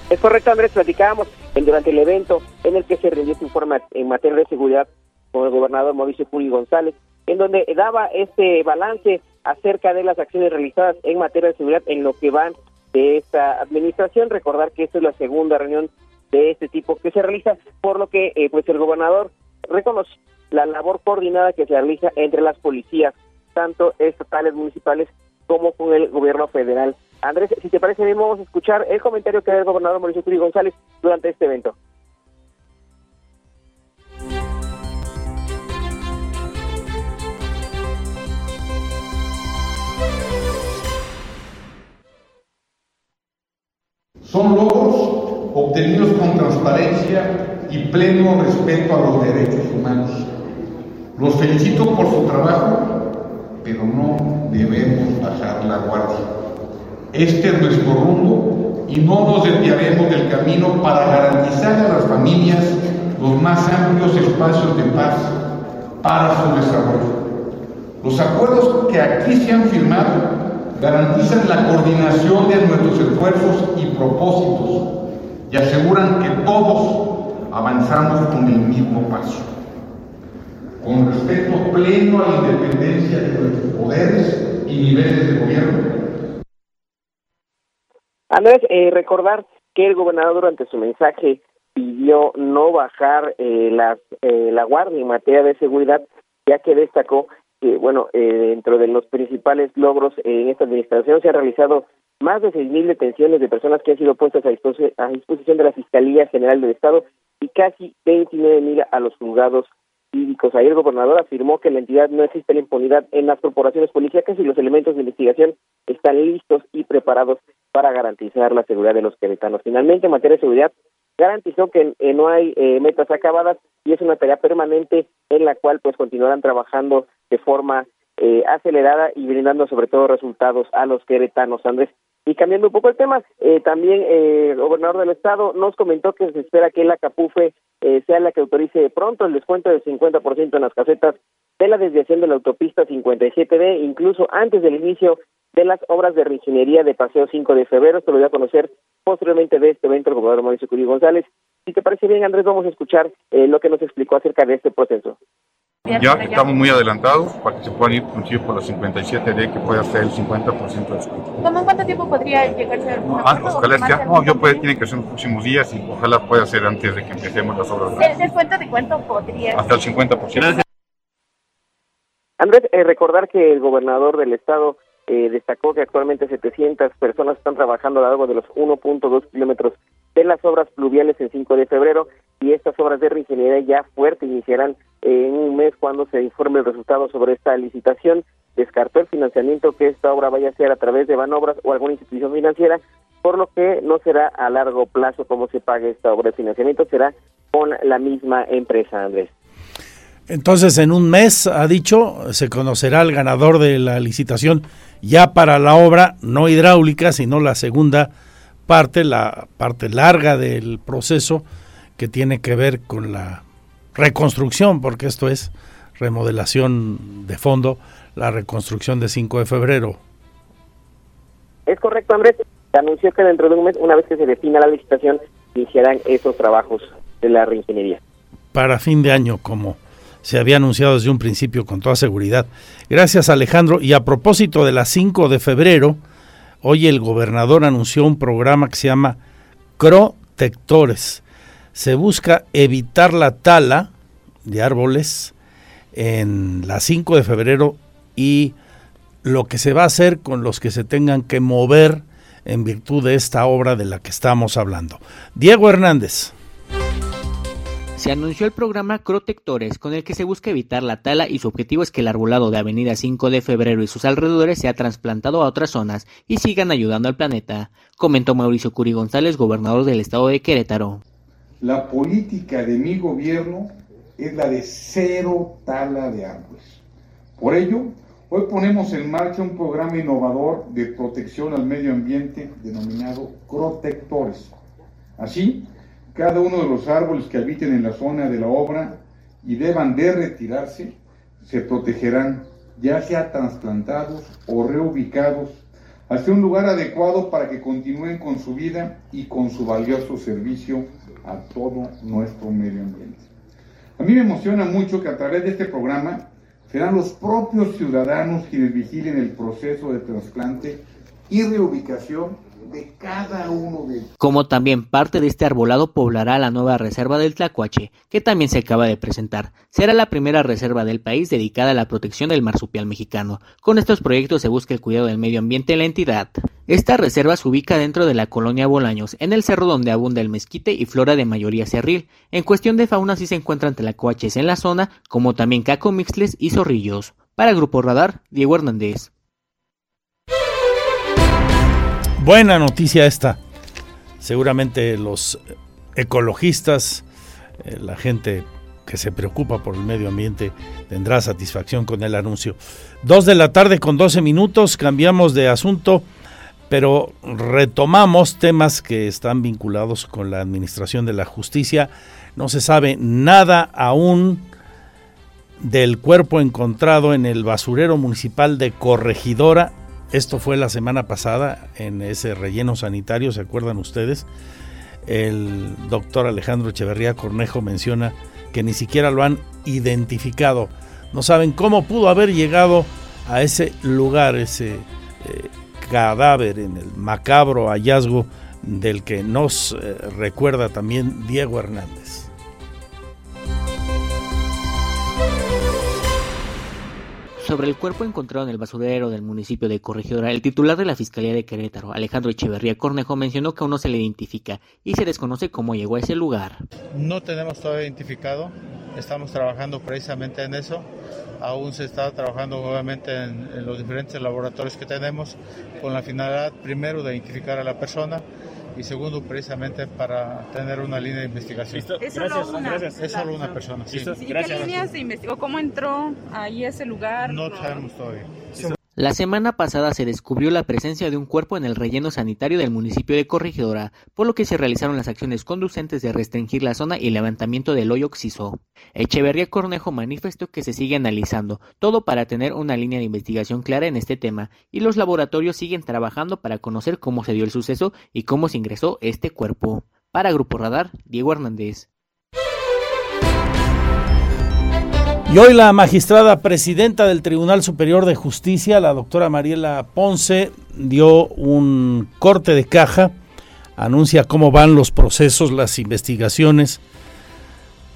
Es correcto, Andrés, platicábamos durante el evento en el que se rindió su informe en materia de seguridad con el gobernador Mauricio Puri González, en donde daba este balance acerca de las acciones realizadas en materia de seguridad en lo que van de esta administración. Recordar que esta es la segunda reunión de este tipo que se realiza, por lo que eh, pues el gobernador reconoce la labor coordinada que se realiza entre las policías, tanto estatales, municipales, como con el gobierno federal. Andrés, si te parece bien, vamos a escuchar el comentario que da el gobernador Mauricio Turi González durante este evento. Son logros obtenidos con transparencia y pleno respeto a los derechos humanos. Los felicito por su trabajo, pero no debemos bajar la guardia. Este es nuestro rumbo y no nos desviaremos del camino para garantizar a las familias los más amplios espacios de paz para su desarrollo. Los acuerdos que aquí se han firmado garantizan la coordinación de nuestros esfuerzos y propósitos y aseguran que todos avanzamos con el mismo paso. Con respeto pleno a la independencia de nuestros poderes y niveles de gobierno. Andrés, eh, recordar que el gobernador durante su mensaje pidió no bajar eh, las, eh, la guardia en materia de seguridad, ya que destacó que, bueno, eh, dentro de los principales logros en esta administración se han realizado más de 6.000 detenciones de personas que han sido puestas a, a disposición de la Fiscalía General del Estado y casi 29.000 a los juzgados cívicos. Ahí el gobernador afirmó que en la entidad no existe la impunidad en las corporaciones policíacas y los elementos de investigación están listos y preparados para garantizar la seguridad de los queretanos. Finalmente, en materia de seguridad, garantizó que eh, no hay eh, metas acabadas y es una tarea permanente en la cual pues continuarán trabajando de forma eh, acelerada y brindando sobre todo resultados a los queretanos, Andrés. Y cambiando un poco el tema, eh, también eh, el gobernador del estado nos comentó que se espera que la CAPUFE eh, sea la que autorice pronto el descuento del 50% en las casetas de la desviación de la autopista 57D, incluso antes del inicio de las obras de reingeniería de Paseo 5 de febrero. Se lo voy a conocer posteriormente de este evento el gobernador Mauricio Curí González. Si te parece bien, Andrés, vamos a escuchar lo que nos explicó acerca de este proceso. Ya estamos muy adelantados para que se puedan ir inclusive por los 57D, que puede hacer el 50% de descuento. ¿Cómo en cuánto tiempo podría llegarse a ah, ojalá ya, no, yo puede, tiene que ser en los próximos días y ojalá pueda ser antes de que empecemos las obras. ¿El descuento de cuánto podría? Hasta el 50%. Andrés, eh, recordar que el gobernador del estado eh, destacó que actualmente 700 personas están trabajando a lo largo de los 1.2 kilómetros de las obras pluviales en 5 de febrero y estas obras de reingeniería ya fuerte iniciarán en un mes cuando se informe el resultado sobre esta licitación. Descartó el financiamiento que esta obra vaya a ser a través de Banobras o alguna institución financiera, por lo que no será a largo plazo como se pague esta obra de financiamiento, será con la misma empresa, Andrés. Entonces, en un mes, ha dicho, se conocerá el ganador de la licitación ya para la obra no hidráulica, sino la segunda parte, la parte larga del proceso que tiene que ver con la reconstrucción, porque esto es remodelación de fondo, la reconstrucción de 5 de febrero. Es correcto, Andrés. Se anunció que dentro de un mes, una vez que se defina la licitación, iniciarán esos trabajos de la reingeniería. Para fin de año, como se había anunciado desde un principio con toda seguridad. Gracias, Alejandro. Y a propósito de las 5 de febrero, Hoy el gobernador anunció un programa que se llama Protectores. Se busca evitar la tala de árboles en la 5 de febrero y lo que se va a hacer con los que se tengan que mover en virtud de esta obra de la que estamos hablando. Diego Hernández se anunció el programa Protectores, con el que se busca evitar la tala y su objetivo es que el arbolado de Avenida 5 de Febrero y sus alrededores sea trasplantado a otras zonas y sigan ayudando al planeta, comentó Mauricio Curi González, gobernador del estado de Querétaro. La política de mi gobierno es la de cero tala de árboles. Por ello, hoy ponemos en marcha un programa innovador de protección al medio ambiente denominado Protectores. Así, cada uno de los árboles que habiten en la zona de la obra y deban de retirarse, se protegerán, ya sea trasplantados o reubicados hacia un lugar adecuado para que continúen con su vida y con su valioso servicio a todo nuestro medio ambiente. A mí me emociona mucho que a través de este programa serán los propios ciudadanos quienes vigilen el proceso de trasplante y reubicación de cada uno de Como también parte de este arbolado poblará la nueva reserva del Tlacuache, que también se acaba de presentar. Será la primera reserva del país dedicada a la protección del marsupial mexicano. Con estos proyectos se busca el cuidado del medio ambiente en la entidad. Esta reserva se ubica dentro de la colonia Bolaños, en el cerro donde abunda el mezquite y flora de mayoría cerril. En cuestión de fauna sí se encuentran tlacuaches en la zona, como también cacomixles y zorrillos. Para Grupo Radar, Diego Hernández. Buena noticia esta. Seguramente los ecologistas, eh, la gente que se preocupa por el medio ambiente, tendrá satisfacción con el anuncio. Dos de la tarde con 12 minutos, cambiamos de asunto, pero retomamos temas que están vinculados con la administración de la justicia. No se sabe nada aún del cuerpo encontrado en el basurero municipal de Corregidora esto fue la semana pasada en ese relleno sanitario, ¿se acuerdan ustedes? El doctor Alejandro Echeverría Cornejo menciona que ni siquiera lo han identificado. No saben cómo pudo haber llegado a ese lugar, ese eh, cadáver en el macabro hallazgo del que nos eh, recuerda también Diego Hernández. Sobre el cuerpo encontrado en el basurero del municipio de Corregidora, el titular de la Fiscalía de Querétaro, Alejandro Echeverría Cornejo, mencionó que aún no se le identifica y se desconoce cómo llegó a ese lugar. No tenemos todavía identificado, estamos trabajando precisamente en eso. Aún se está trabajando obviamente en, en los diferentes laboratorios que tenemos con la finalidad primero de identificar a la persona y segundo precisamente para tener una línea de investigación. Es solo gracias, una. gracias. Es solo una persona. Sí. ¿Y qué líneas se investigó? ¿Cómo entró ahí a ese lugar? No sabemos todavía. La semana pasada se descubrió la presencia de un cuerpo en el relleno sanitario del municipio de Corregidora, por lo que se realizaron las acciones conducentes de restringir la zona y levantamiento del hoyo oxiso. Echeverría Cornejo manifestó que se sigue analizando todo para tener una línea de investigación clara en este tema y los laboratorios siguen trabajando para conocer cómo se dio el suceso y cómo se ingresó este cuerpo. Para Grupo Radar, Diego Hernández. Y hoy la magistrada presidenta del Tribunal Superior de Justicia, la doctora Mariela Ponce, dio un corte de caja, anuncia cómo van los procesos, las investigaciones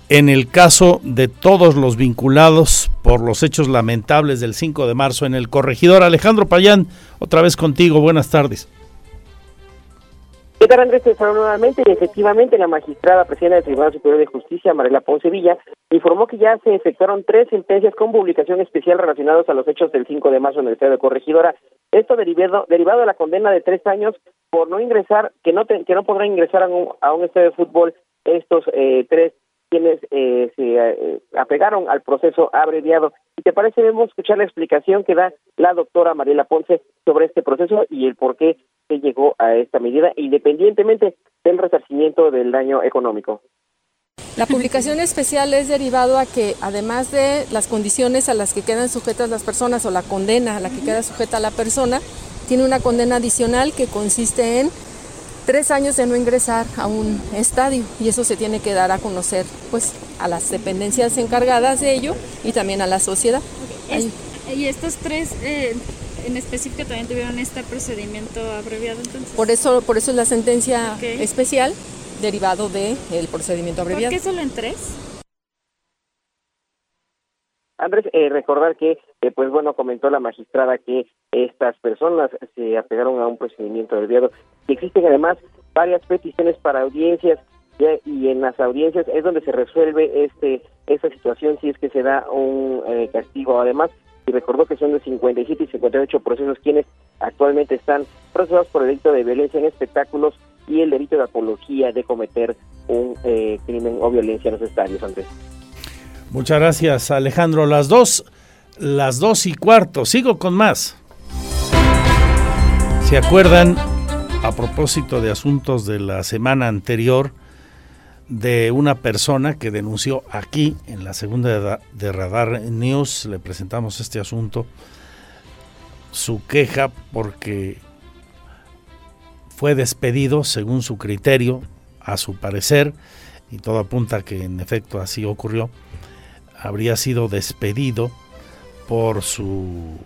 en el caso de todos los vinculados por los hechos lamentables del 5 de marzo en el corregidor. Alejandro Payán, otra vez contigo, buenas tardes. ¿Qué tal, Andrés? Te nuevamente y efectivamente la magistrada presidenta del Tribunal Superior de Justicia, Mariela Ponce Villa, informó que ya se efectuaron tres sentencias con publicación especial relacionados a los hechos del 5 de marzo en el estado de Corregidora. Esto derivado, derivado de la condena de tres años por no ingresar, que no, te, que no podrán ingresar a un, a un estadio de fútbol estos eh, tres quienes eh, se eh, apegaron al proceso abreviado. ¿Y te parece? Debemos escuchar la explicación que da la doctora Mariela Ponce sobre este proceso y el por qué se llegó a esta medida, independientemente del resarcimiento del daño económico. La publicación especial es derivado a que, además de las condiciones a las que quedan sujetas las personas o la condena a la que queda sujeta la persona, tiene una condena adicional que consiste en tres años de no ingresar a un estadio y eso se tiene que dar a conocer pues a las dependencias encargadas de ello y también a la sociedad. Es- y estos tres eh, en específico también tuvieron este procedimiento abreviado entonces. Por eso, por eso es la sentencia especial derivado del procedimiento ¿Por abreviado. qué solo en tres? Andrés, eh, recordar que, eh, pues bueno, comentó la magistrada que estas personas se apegaron a un procedimiento abreviado. Y existen además varias peticiones para audiencias ya- y en las audiencias es donde se resuelve este esta situación si es que se da un eh, castigo. Además, y recordó que son de 57 y 58 procesos quienes actualmente están procesados por el delito de violencia en espectáculos y el delito de apología de cometer un eh, crimen o violencia en los estadios, Andrés. Muchas gracias, Alejandro. Las dos, las dos y cuarto. Sigo con más. ¿Se acuerdan, a propósito de asuntos de la semana anterior, de una persona que denunció aquí, en la segunda de Ra- de Radar News, le presentamos este asunto, su queja porque fue despedido, según su criterio, a su parecer, y todo apunta que en efecto así ocurrió, habría sido despedido por su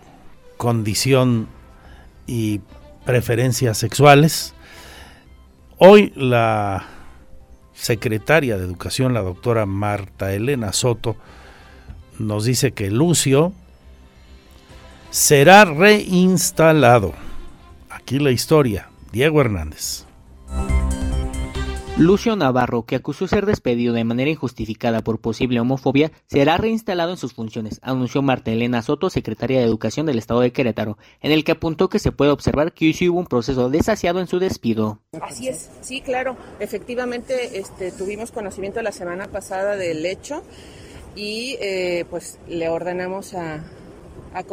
condición y preferencias sexuales. Hoy la secretaria de Educación, la doctora Marta Elena Soto, nos dice que Lucio será reinstalado. Aquí la historia. Diego Hernández. Lucio Navarro, que acusó ser despedido de manera injustificada por posible homofobia, será reinstalado en sus funciones, anunció Marta Elena Soto, secretaria de Educación del Estado de Querétaro, en el que apuntó que se puede observar que hoy hubo un proceso desasiado en su despido. Así es, sí, claro. Efectivamente, este, tuvimos conocimiento la semana pasada del hecho y eh, pues le ordenamos a, a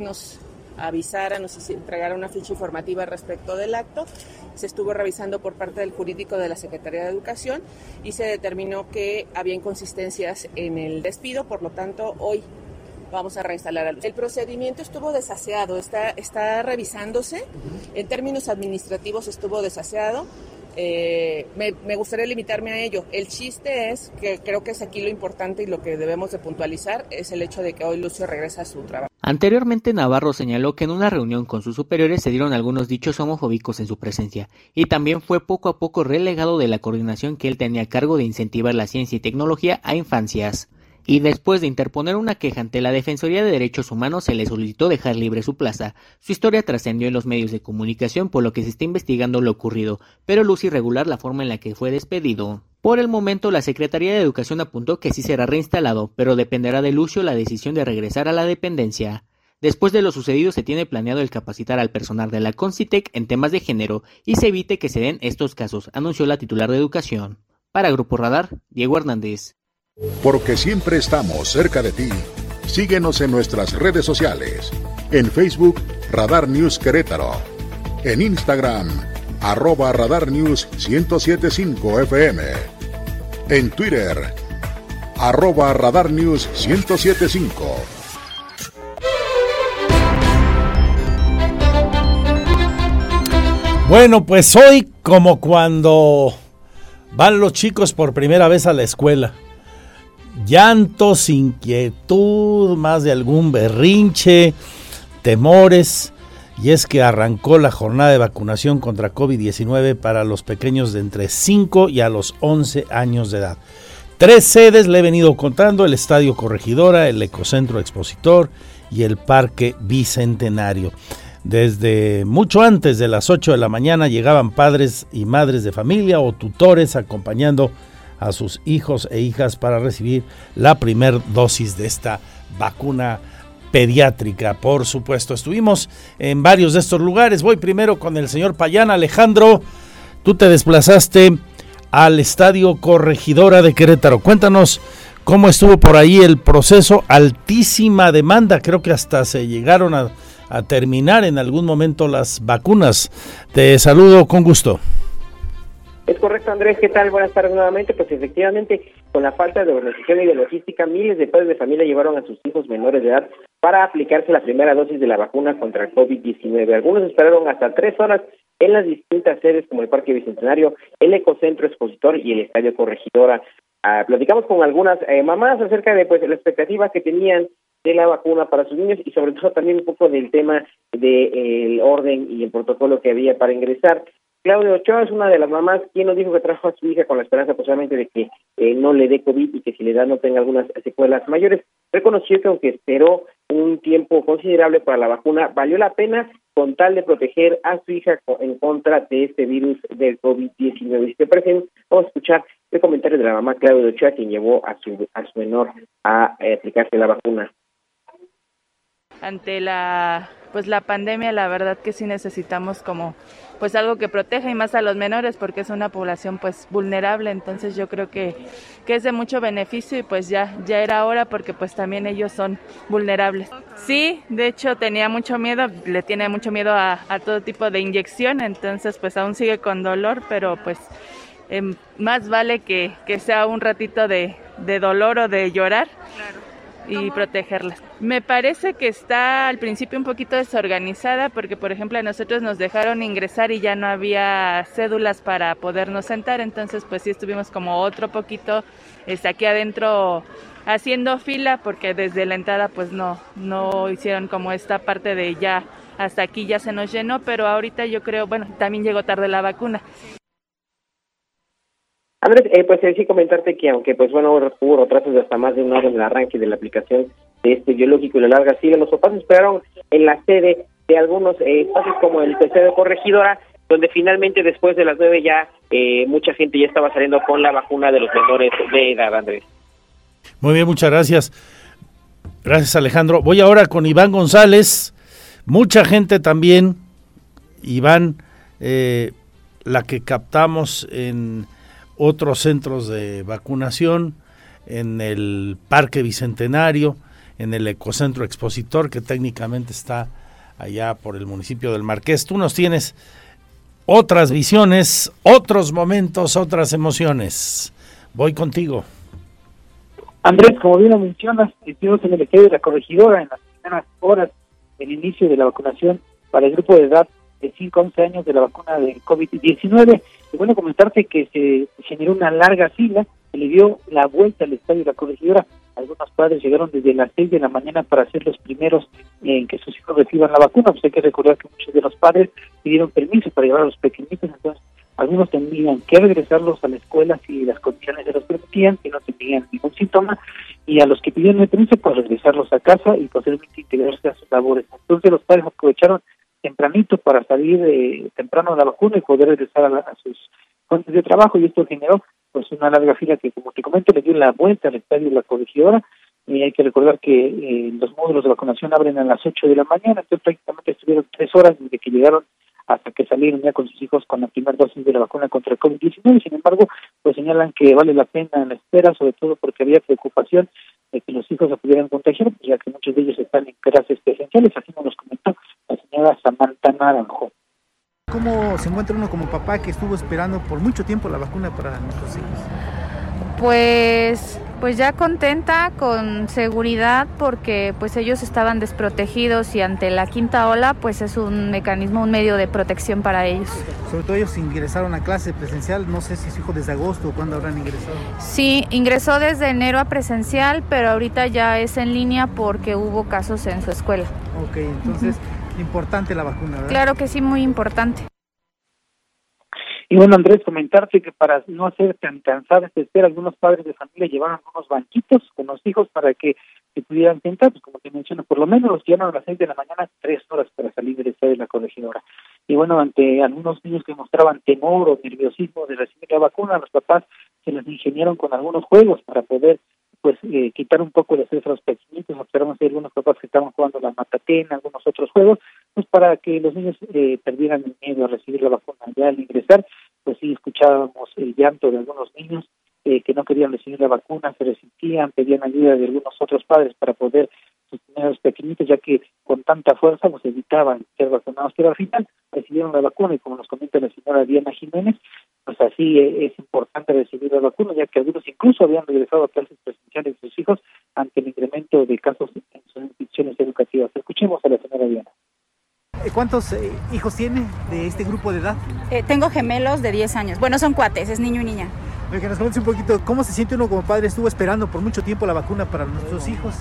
nos avisara, nos entregara una ficha informativa respecto del acto. Se estuvo revisando por parte del jurídico de la Secretaría de Educación y se determinó que había inconsistencias en el despido, por lo tanto, hoy vamos a reinstalar a Lucio. El procedimiento estuvo desaseado, está, está revisándose. En términos administrativos estuvo desaseado. Eh, me, gustaría limitarme a ello. El chiste es que creo que es aquí lo importante y lo que debemos de puntualizar es el hecho de que hoy Lucio regresa a su trabajo. Anteriormente Navarro señaló que en una reunión con sus superiores se dieron algunos dichos homofóbicos en su presencia, y también fue poco a poco relegado de la coordinación que él tenía a cargo de incentivar la ciencia y tecnología a infancias. Y después de interponer una queja ante la Defensoría de Derechos Humanos se le solicitó dejar libre su plaza. Su historia trascendió en los medios de comunicación por lo que se está investigando lo ocurrido, pero luce irregular la forma en la que fue despedido. Por el momento, la Secretaría de Educación apuntó que sí será reinstalado, pero dependerá de Lucio la decisión de regresar a la dependencia. Después de lo sucedido, se tiene planeado el capacitar al personal de la Concitec en temas de género y se evite que se den estos casos, anunció la titular de Educación. Para Grupo Radar, Diego Hernández. Porque siempre estamos cerca de ti. Síguenos en nuestras redes sociales. En Facebook, Radar News Querétaro. En Instagram, arroba Radar News 1075 FM en Twitter, arroba Radar News 1075. Bueno, pues hoy como cuando van los chicos por primera vez a la escuela. Llantos, inquietud, más de algún berrinche, temores. Y es que arrancó la jornada de vacunación contra COVID-19 para los pequeños de entre 5 y a los 11 años de edad. Tres sedes le he venido contando, el Estadio Corregidora, el Ecocentro Expositor y el Parque Bicentenario. Desde mucho antes de las 8 de la mañana llegaban padres y madres de familia o tutores acompañando a sus hijos e hijas para recibir la primer dosis de esta vacuna pediátrica, por supuesto. Estuvimos en varios de estos lugares. Voy primero con el señor Payán Alejandro. Tú te desplazaste al Estadio Corregidora de Querétaro. Cuéntanos cómo estuvo por ahí el proceso. Altísima demanda, creo que hasta se llegaron a, a terminar en algún momento las vacunas. Te saludo con gusto. Es correcto, Andrés. ¿Qué tal? Buenas tardes nuevamente. Pues efectivamente, con la falta de organización y de logística, miles de padres de familia llevaron a sus hijos menores de edad para aplicarse la primera dosis de la vacuna contra el COVID-19. Algunos esperaron hasta tres horas en las distintas sedes como el Parque Bicentenario, el Ecocentro Expositor y el Estadio Corregidora. Ah, platicamos con algunas eh, mamás acerca de pues la expectativa que tenían de la vacuna para sus niños y sobre todo también un poco del tema del orden y el protocolo que había para ingresar. Claudio Ochoa es una de las mamás quien nos dijo que trajo a su hija con la esperanza posiblemente de que eh, no le dé COVID y que si le da no tenga algunas secuelas mayores. Reconoció que aunque esperó un tiempo considerable para la vacuna, valió la pena con tal de proteger a su hija en contra de este virus del COVID-19. Si te parece, vamos a escuchar el comentario de la mamá Claudio Ochoa, quien llevó a su, a su menor a eh, aplicarse la vacuna. Ante la pues la pandemia la verdad que sí necesitamos como pues algo que proteja y más a los menores porque es una población pues vulnerable. Entonces yo creo que, que es de mucho beneficio y pues ya ya era hora porque pues también ellos son vulnerables. Sí de hecho tenía mucho miedo le tiene mucho miedo a, todo tipo de inyección. Entonces pues aún sigue con dolor pero pues em, más vale que, que sea un ratito de, de dolor o de llorar. Claro y protegerlas. Me parece que está al principio un poquito desorganizada porque, por ejemplo, a nosotros nos dejaron ingresar y ya no había cédulas para podernos sentar, entonces pues sí estuvimos como otro poquito este, aquí adentro haciendo fila porque desde la entrada pues no, no hicieron como esta parte de ya hasta aquí ya se nos llenó, pero ahorita yo creo, bueno, también llegó tarde la vacuna. Andrés, eh, pues sí comentarte que aunque pues bueno hubo retrasos de hasta más de un hora en arranque de la aplicación de este biológico y la larga sigue, los papás esperaron en la sede de algunos eh, espacios como el PC de Corregidora, donde finalmente después de las nueve ya eh, mucha gente ya estaba saliendo con la vacuna de los menores de edad, Andrés. Muy bien, muchas gracias. Gracias, Alejandro. Voy ahora con Iván González. Mucha gente también, Iván, la que captamos en otros centros de vacunación, en el Parque Bicentenario, en el Ecocentro Expositor, que técnicamente está allá por el municipio del Marqués. Tú nos tienes otras visiones, otros momentos, otras emociones. Voy contigo. Andrés, como bien lo mencionas, estuvimos en el estadio de la corregidora en las primeras horas del inicio de la vacunación para el grupo de edad de 5 a 11 años de la vacuna del COVID-19. Y bueno, comentarte que se generó una larga fila, se le dio la vuelta al estadio de la corregidora algunos padres llegaron desde las 6 de la mañana para ser los primeros en que sus hijos reciban la vacuna. Pues hay que recordar que muchos de los padres pidieron permiso para llevar a los pequeñitos, entonces algunos tenían que regresarlos a la escuela si las condiciones se los permitían, si no tenían ningún síntoma, y a los que pidieron el permiso, pues regresarlos a casa y posiblemente integrarse a sus labores. Entonces los padres aprovecharon tempranito para salir eh, temprano de la vacuna y poder regresar a, sus fuentes de trabajo y esto generó pues una larga fila que como te comento le dio la vuelta al estadio de la corregidora y hay que recordar que eh, los módulos de vacunación abren a las 8 de la mañana, entonces prácticamente estuvieron tres horas desde que llegaron hasta que salieron ya con sus hijos con la primera dosis de la vacuna contra el COVID-19. Sin embargo, pues señalan que vale la pena la espera, sobre todo porque había preocupación de que los hijos se pudieran contagiar, ya que muchos de ellos están en clases presenciales, así nos comentó la señora Samantha Naranjo. ¿Cómo se encuentra uno como papá que estuvo esperando por mucho tiempo la vacuna para nuestros hijos? Pues, pues ya contenta, con seguridad, porque pues ellos estaban desprotegidos y ante la quinta ola, pues es un mecanismo, un medio de protección para ellos. Sobre todo ellos ingresaron a clase presencial, no sé si su hijo desde agosto o cuándo habrán ingresado. Sí, ingresó desde enero a presencial, pero ahorita ya es en línea porque hubo casos en su escuela. Ok, entonces importante la vacuna, ¿verdad? Claro que sí, muy importante. Y bueno, Andrés, comentarte que para no hacer tan cansada esta espera, algunos padres de familia llevaron unos banquitos con los hijos para que se pudieran sentar, pues como te menciono, por lo menos los llevan a las seis de la mañana, tres horas para salir del estadio de la corregidora. Y bueno, ante algunos niños que mostraban temor o nerviosismo de recibir la vacuna, los papás se les ingeniaron con algunos juegos para poder pues eh, quitar un poco de los pequeñitos, observamos algunos papás que estaban jugando la matatena, algunos otros juegos, pues para que los niños eh, perdieran el miedo a recibir la vacuna. Ya al ingresar, pues sí escuchábamos el llanto de algunos niños eh, que no querían recibir la vacuna, se resistían, pedían ayuda de algunos otros padres para poder a los pequeñitos, ya que con tanta fuerza pues evitaban ser vacunados, pero al final recibieron la vacuna y como nos comenta la señora Diana Jiménez, pues así eh, es importante recibir la vacuna, ya que algunos incluso habían regresado a clases presenciales de sus hijos ante el incremento de casos en sus instituciones educativas. Escuchemos a la señora Diana. Eh, ¿Cuántos eh, hijos tiene de este grupo de edad? tengo gemelos de 10 años. Bueno, son cuates, es niño y niña. Que nos un poquito, ¿cómo se siente uno como padre? Estuvo esperando por mucho tiempo la vacuna para nuestros hijos.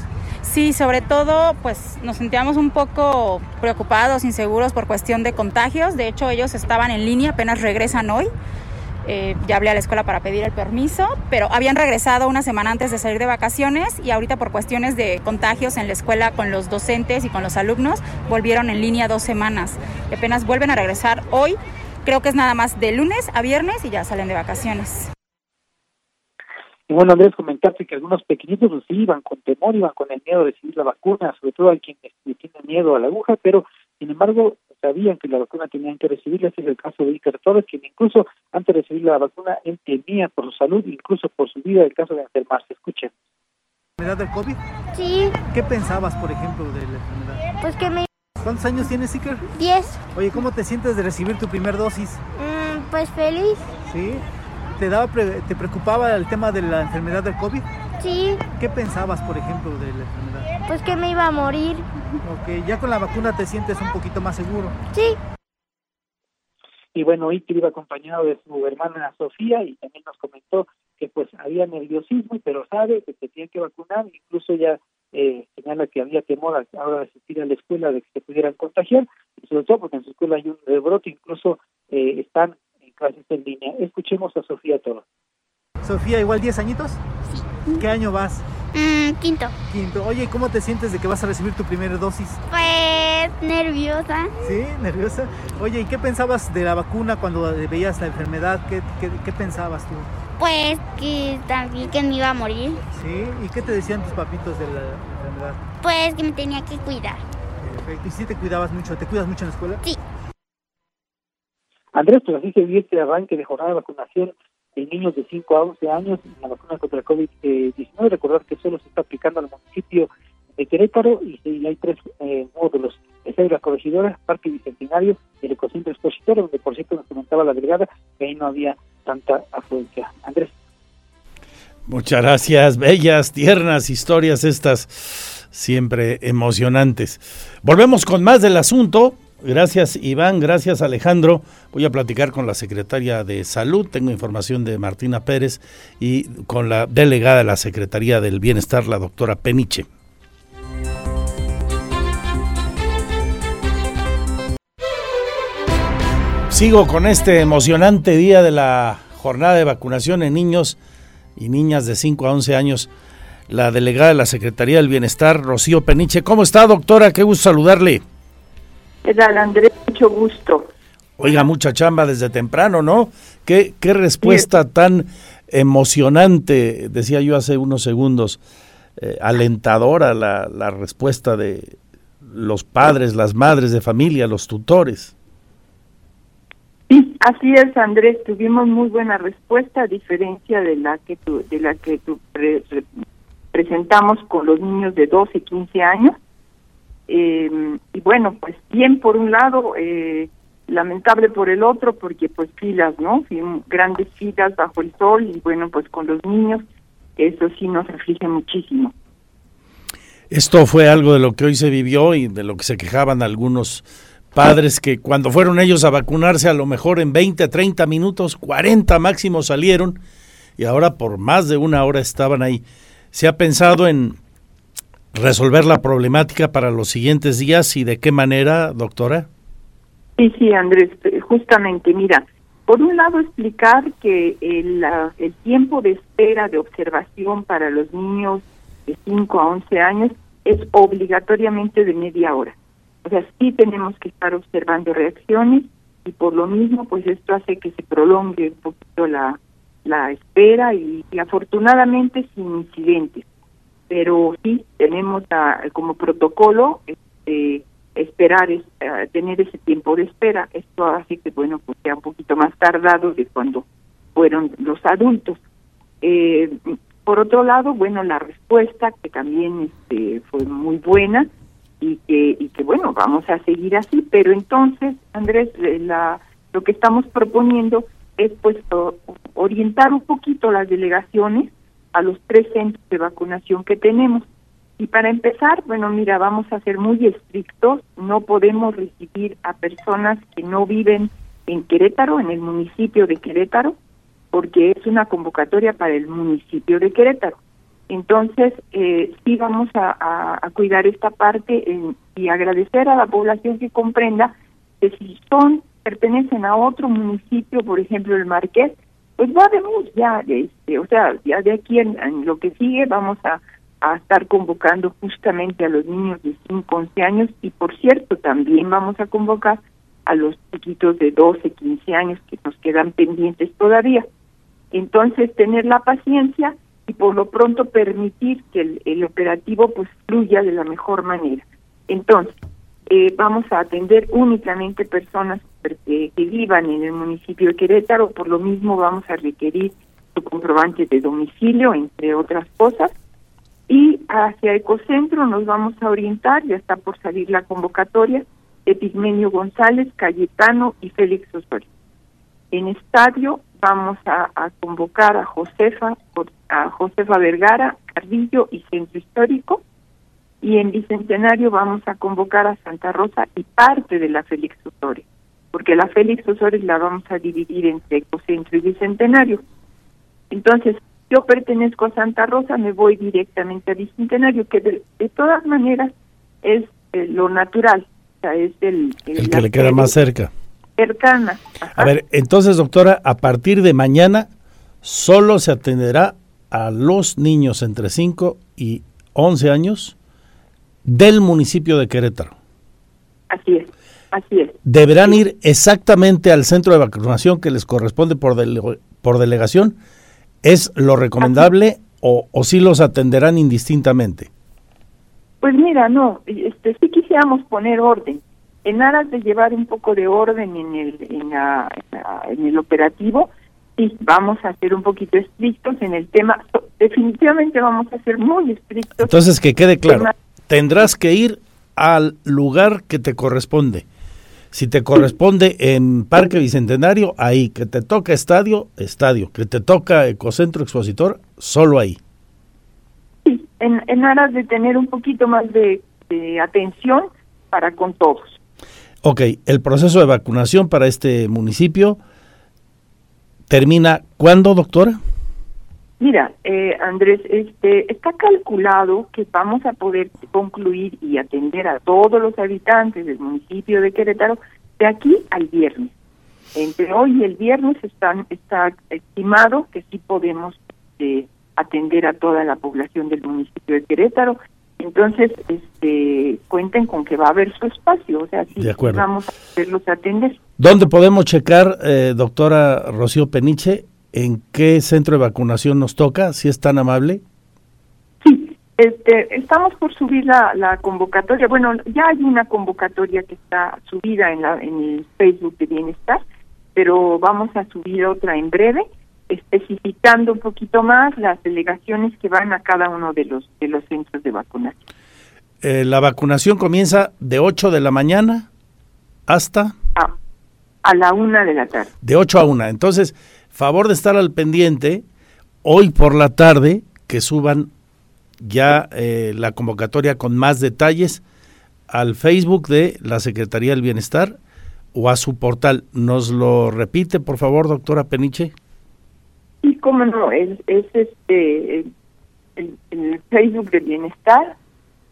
Sí, sobre todo, pues nos sentíamos un poco preocupados, inseguros por cuestión de contagios. De hecho, ellos estaban en línea, apenas regresan hoy. Eh, ya hablé a la escuela para pedir el permiso, pero habían regresado una semana antes de salir de vacaciones y ahorita por cuestiones de contagios en la escuela con los docentes y con los alumnos volvieron en línea dos semanas. Y apenas vuelven a regresar hoy, creo que es nada más de lunes a viernes y ya salen de vacaciones. Y bueno, Andrés, comentarte que algunos pequeñitos pues, iban con temor, iban con el miedo de recibir la vacuna, sobre todo hay quienes tiene miedo a la aguja, pero sin embargo sabían que la vacuna tenían que recibirla. Ese es el caso de Iker Torres, quien incluso antes de recibir la vacuna, él temía por su salud, incluso por su vida, el caso de enfermarse. Escuchen. ¿Enfermedad del COVID? Sí. ¿Qué pensabas, por ejemplo, de la enfermedad? Pues que me... ¿Cuántos años tienes, Iker? Diez. Oye, ¿cómo te sientes de recibir tu primer dosis? Mm, pues feliz. ¿Sí? ¿Te, daba ¿Te preocupaba el tema de la enfermedad del COVID? Sí. ¿Qué pensabas, por ejemplo, de la enfermedad? Pues que me iba a morir. Ok, ya con la vacuna te sientes un poquito más seguro. Sí. Y bueno, Iker iba acompañado de su hermana Sofía y también nos comentó que pues había nerviosismo, pero sabe que se tiene que vacunar, incluso ya eh, señala que había temor a, ahora de asistir a la escuela de que se pudieran contagiar, y sobre todo porque en su escuela hay un rebrote, incluso eh, están clases en línea. Escuchemos a Sofía Toro. Sofía, igual 10 añitos. Sí. ¿Qué año vas? Mm, quinto. Quinto. Oye, ¿cómo te sientes de que vas a recibir tu primera dosis? Pues nerviosa. ¿Sí? ¿Nerviosa? Oye, ¿y qué pensabas de la vacuna cuando veías la enfermedad? ¿Qué, qué, qué pensabas tú? Pues que también que me iba a morir. ¿Sí? ¿Y qué te decían tus papitos de la enfermedad? Pues que me tenía que cuidar. Perfecto. ¿Y si te cuidabas mucho? ¿Te cuidas mucho en la escuela? Sí. Andrés, pues así se vio este arranque de jornada de vacunación de niños de 5 a 11 años en la vacuna contra el COVID-19. Recordar que solo se está aplicando al municipio de Querétaro y hay tres eh, módulos. Es la corregidora, Parque Bicentenario y el Ecocentro Expositor, donde por cierto nos comentaba la delegada que ahí no había tanta afluencia. Andrés. Muchas gracias, bellas, tiernas historias estas, siempre emocionantes. Volvemos con más del asunto. Gracias Iván, gracias Alejandro. Voy a platicar con la secretaria de Salud, tengo información de Martina Pérez y con la delegada de la Secretaría del Bienestar, la doctora Peniche. Sigo con este emocionante día de la jornada de vacunación en niños y niñas de 5 a 11 años. La delegada de la Secretaría del Bienestar, Rocío Peniche. ¿Cómo está, doctora? Qué gusto saludarle. ¿Qué tal, Andrés? Mucho gusto. Oiga, mucha chamba desde temprano, ¿no? Qué, qué respuesta tan emocionante, decía yo hace unos segundos, eh, alentadora la, la respuesta de los padres, las madres de familia, los tutores. Sí, así es, Andrés. Tuvimos muy buena respuesta, a diferencia de la que tu, de la que tu presentamos con los niños de 12 y 15 años. Eh, y bueno, pues bien por un lado, eh, lamentable por el otro, porque pues filas, ¿no? Grandes filas bajo el sol y bueno, pues con los niños, eso sí nos aflige muchísimo. Esto fue algo de lo que hoy se vivió y de lo que se quejaban algunos padres que cuando fueron ellos a vacunarse a lo mejor en 20, 30 minutos, 40 máximo salieron y ahora por más de una hora estaban ahí. ¿Se ha pensado en resolver la problemática para los siguientes días y de qué manera, doctora? Sí, sí, Andrés, justamente, mira, por un lado explicar que el, el tiempo de espera de observación para los niños de 5 a 11 años es obligatoriamente de media hora. O sea, sí tenemos que estar observando reacciones y por lo mismo, pues esto hace que se prolongue un poquito la, la espera y, afortunadamente sin incidentes. Pero sí tenemos como protocolo este, esperar, es, eh, tener ese tiempo de espera. Esto hace que, bueno, pues sea un poquito más tardado de cuando fueron los adultos. Eh, por otro lado, bueno, la respuesta que también este, fue muy buena y que, y que, bueno, vamos a seguir así, pero entonces, Andrés, eh, la, lo que estamos proponiendo es pues orientar un poquito las delegaciones a los tres centros de vacunación que tenemos. Y para empezar, bueno, mira, vamos a ser muy estrictos, no podemos recibir a personas que no viven en Querétaro, en el municipio de Querétaro, porque es una convocatoria para el municipio de Querétaro. Entonces, eh, sí vamos a, cuidar esta parte y agradecer a la población que comprenda que si son pertenecen a otro municipio, por ejemplo el Marqués, pues va de ya, este, o sea, ya de aquí en, lo que sigue vamos a, a estar convocando justamente a los niños de 5, 11 años y por cierto también vamos a convocar a los chiquitos de 12, 15 años que nos quedan pendientes todavía. Entonces, tener la paciencia y por lo pronto permitir que el, el operativo pues fluya de la mejor manera. Entonces, eh, vamos a atender únicamente personas que, vivan en el municipio de Querétaro, por lo mismo vamos a requerir su comprobante de domicilio, entre otras cosas. Y hacia Ecocentro nos vamos a orientar, ya está por salir la convocatoria, de Pigmenio González, Cayetano y Félix Osorio. En estadio vamos a, a, convocar a Josefa, a Josefa Vergara, Carrillo y Centro Histórico y en Bicentenario vamos a convocar a Santa Rosa y parte de la Félix Osores, porque la Félix Osores la vamos a dividir entre Ecocentro y Bicentenario. Entonces, yo pertenezco a Santa Rosa, me voy directamente a Bicentenario, que de, todas maneras es eh, lo natural, o sea, es el... El, que le queda más cerca. Cercana. A ver, entonces, doctora, a partir de mañana solo se atenderá a los niños entre 5 y 11 años del municipio de Querétaro. Así es, así es. ¿Deberán ir exactamente al centro de vacunación que les corresponde por, por delegación? ¿Es lo recomendable o, o sí los atenderán indistintamente? Pues mira, no, este, sí quisiéramos poner orden. En aras de llevar un poco de orden en el, en, en el operativo, sí, vamos a ser un poquito estrictos en el tema. Definitivamente vamos a ser muy estrictos. Entonces, que quede claro tendrás que ir al lugar que te corresponde. Si te corresponde en Parque Bicentenario, ahí. Que te toca estadio, estadio. Que te toca Ecocentro Expositor, solo ahí. Sí, en, en aras de tener un poquito más de, atención para con todos. Ok, el proceso de vacunación para este municipio termina cuándo, doctora? Mira, eh, Andrés, este, está calculado que vamos a poder concluir y atender a todos los habitantes del municipio de Querétaro de aquí al viernes. Entre hoy y el viernes están, está estimado que sí podemos eh, atender a toda la población del municipio de Querétaro. Entonces, este, cuenten con que va a haber su espacio, o sea, sí vamos a poderlos atender. ¿Dónde podemos checar, eh, doctora Rocío Peniche, en qué centro de vacunación nos toca, si es tan amable? Sí, este, estamos por subir la, la convocatoria. Bueno, ya hay una convocatoria que está subida en, la, en el Facebook de Bienestar, pero vamos a subir otra en breve especificando un poquito más las delegaciones que van a cada uno de los de los centros de vacunación. Eh, la vacunación comienza de 8 de la mañana hasta a, a la una de la tarde. De 8 a 1. Entonces, favor de estar al pendiente hoy por la tarde que suban ya eh, la convocatoria con más detalles al Facebook de la Secretaría del Bienestar o a su portal. ¿Nos lo repite, por favor, doctora Peniche? Sí, cómo no, es, es este, el, el, Facebook de Bienestar,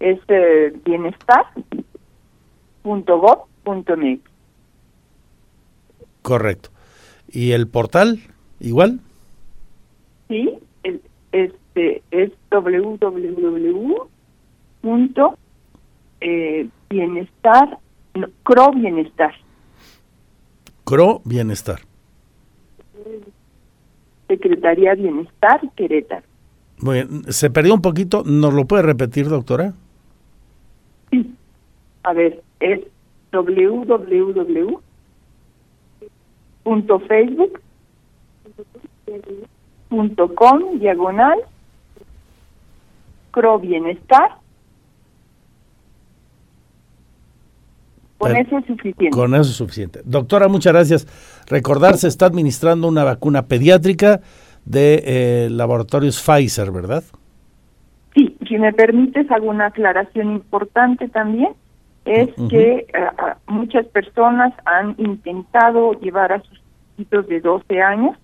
es eh, bienestar.gov.mx. Correcto. ¿Y el portal igual? Sí, el, este es www. Eh, bienestar, no, Cro Bienestar. Cro Bienestar. Secretaría Bienestar, Querétaro. Bueno, se perdió un poquito, ¿nos lo puede repetir, doctora? Sí. A ver, es www.facebook.com diagonal Cro Bienestar. Con eso es suficiente. Con eso es suficiente. Doctora, muchas gracias. Recordar, se está administrando una vacuna pediátrica de eh, laboratorios Pfizer, ¿verdad? Sí, si me permites, hago una aclaración importante también. Es que eh, muchas personas han intentado llevar a sus hijos de 12 años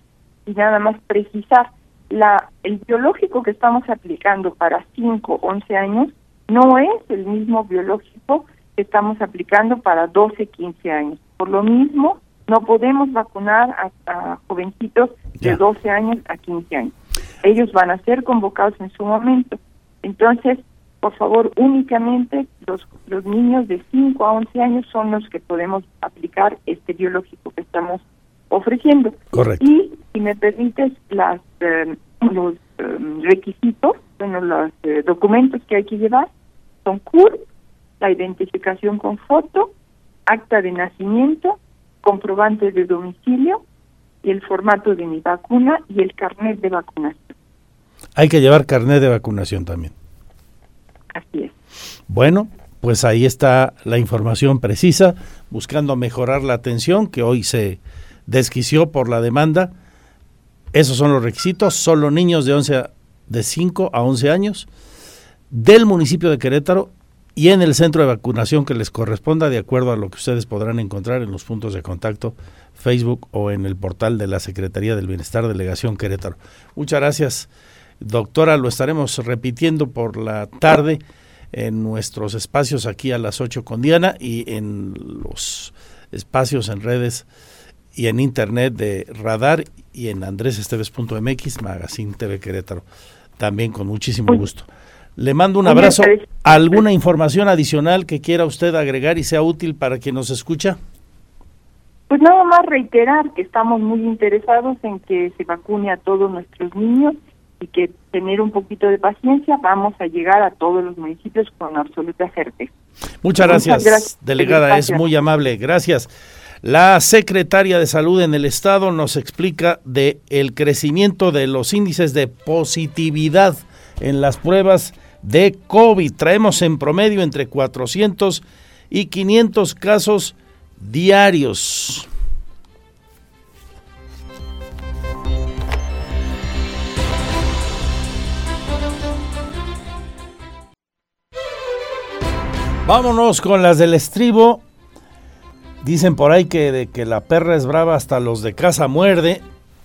y nada más precisar, la, el biológico que estamos aplicando para 5, 11 años no es el mismo biológico que estamos aplicando para 12, 15 años. Por lo mismo, no podemos vacunar a, jovencitos de 12 años a 15 años. Ellos van a ser convocados en su momento. Entonces, por favor, únicamente los, los niños de 5 a 11 años son los que podemos aplicar este biológico que estamos ofreciendo. Correcto. Y, si me permites, las, eh, los eh, requisitos, bueno, los eh, documentos que hay que llevar son CUR, la identificación con foto, acta de nacimiento, comprobante de domicilio y el formato de mi vacuna y el carnet de vacunación. Hay que llevar carnet de vacunación también. Así es. Bueno, pues ahí está la información precisa, buscando mejorar la atención que hoy se desquició por la demanda. Esos son los requisitos, solo niños de 11 de 5 a 11 años del municipio de Querétaro y en el centro de vacunación que les corresponda, de acuerdo a lo que ustedes podrán encontrar en los puntos de contacto Facebook o en el portal de la Secretaría del Bienestar Delegación Querétaro. Muchas gracias, doctora. Lo estaremos repitiendo por la tarde en nuestros espacios aquí a las 8 con Diana y en los espacios en redes y en internet de Radar y en andresesteves.mx, Magazine TV Querétaro. También con muchísimo gusto. Le mando un abrazo. ¿Alguna información adicional que quiera usted agregar y sea útil para quien nos escucha? Pues nada más reiterar que estamos muy interesados en que se vacune a todos nuestros niños y que tener un poquito de paciencia, vamos a llegar a todos los municipios con absoluta certeza. Muchas gracias, delegada, es muy amable. Gracias. La secretaria de Salud en el estado nos explica de el crecimiento de los índices de positividad en las pruebas de COVID. Traemos en promedio entre 400 y 500 casos diarios. Vámonos con las del estribo. Dicen por ahí que de que la perra es brava hasta los de casa muerde.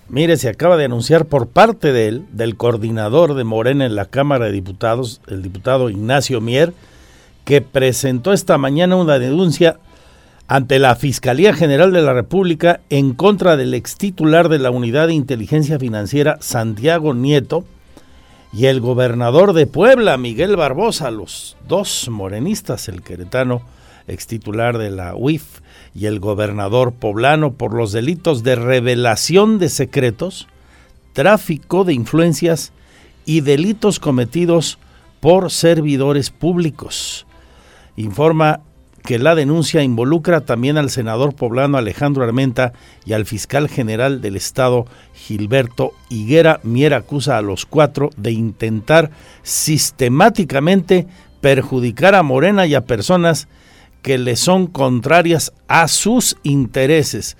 Mire, se acaba de anunciar por parte de del coordinador de Morena en la Cámara de Diputados, el diputado Ignacio Mier, que presentó esta mañana una denuncia ante la Fiscalía General de la República en contra del ex titular de la Unidad de Inteligencia Financiera, Santiago Nieto, y el gobernador de Puebla, Miguel Barbosa, los dos morenistas, el queretano, ex titular de la UIF, y el gobernador poblano, por los delitos de revelación de secretos, tráfico de influencias y delitos cometidos por servidores públicos. Informa que la denuncia involucra también al senador poblano Alejandro Armenta y al fiscal general del estado Gilberto Higuera. Mier acusa a los cuatro de intentar sistemáticamente perjudicar a Morena y a personas que le son contrarias a sus intereses.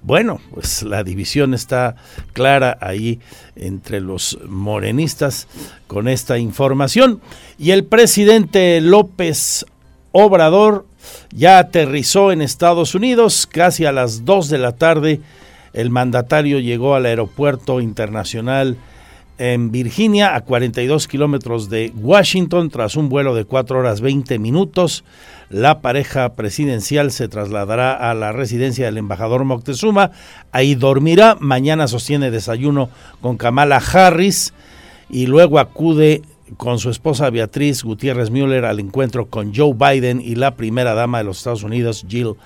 Bueno, pues la división está clara ahí entre los morenistas con esta información. Y el presidente López Obrador ya aterrizó en Estados Unidos casi a las 2 de la tarde. El mandatario llegó al aeropuerto internacional en Virginia, a 42 kilómetros de Washington, tras un vuelo de 4 horas 20 minutos. La pareja presidencial se trasladará a la residencia del embajador Moctezuma. Ahí dormirá. Mañana sostiene desayuno con Kamala Harris y luego acude con su esposa Beatriz Gutiérrez Müller al encuentro con Joe Biden y la primera dama de los Estados Unidos, Jill.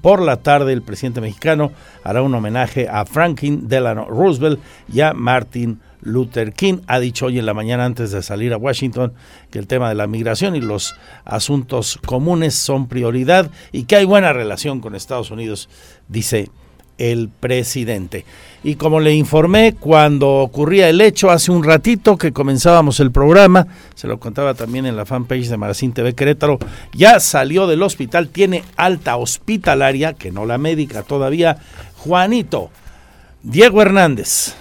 Por la tarde, el presidente mexicano hará un homenaje a Franklin Delano Roosevelt y a Martin Luther King. Ha dicho hoy en la mañana antes de salir a Washington que el tema de la migración y los asuntos comunes son prioridad y que hay buena relación con Estados Unidos, dice el presidente. Y como le informé cuando ocurría el hecho hace un ratito que comenzábamos el programa, se lo contaba también en la fanpage de Maracín TV Querétaro, ya salió del hospital, tiene alta hospitalaria, que no la médica todavía, Juanito. Diego Hernández.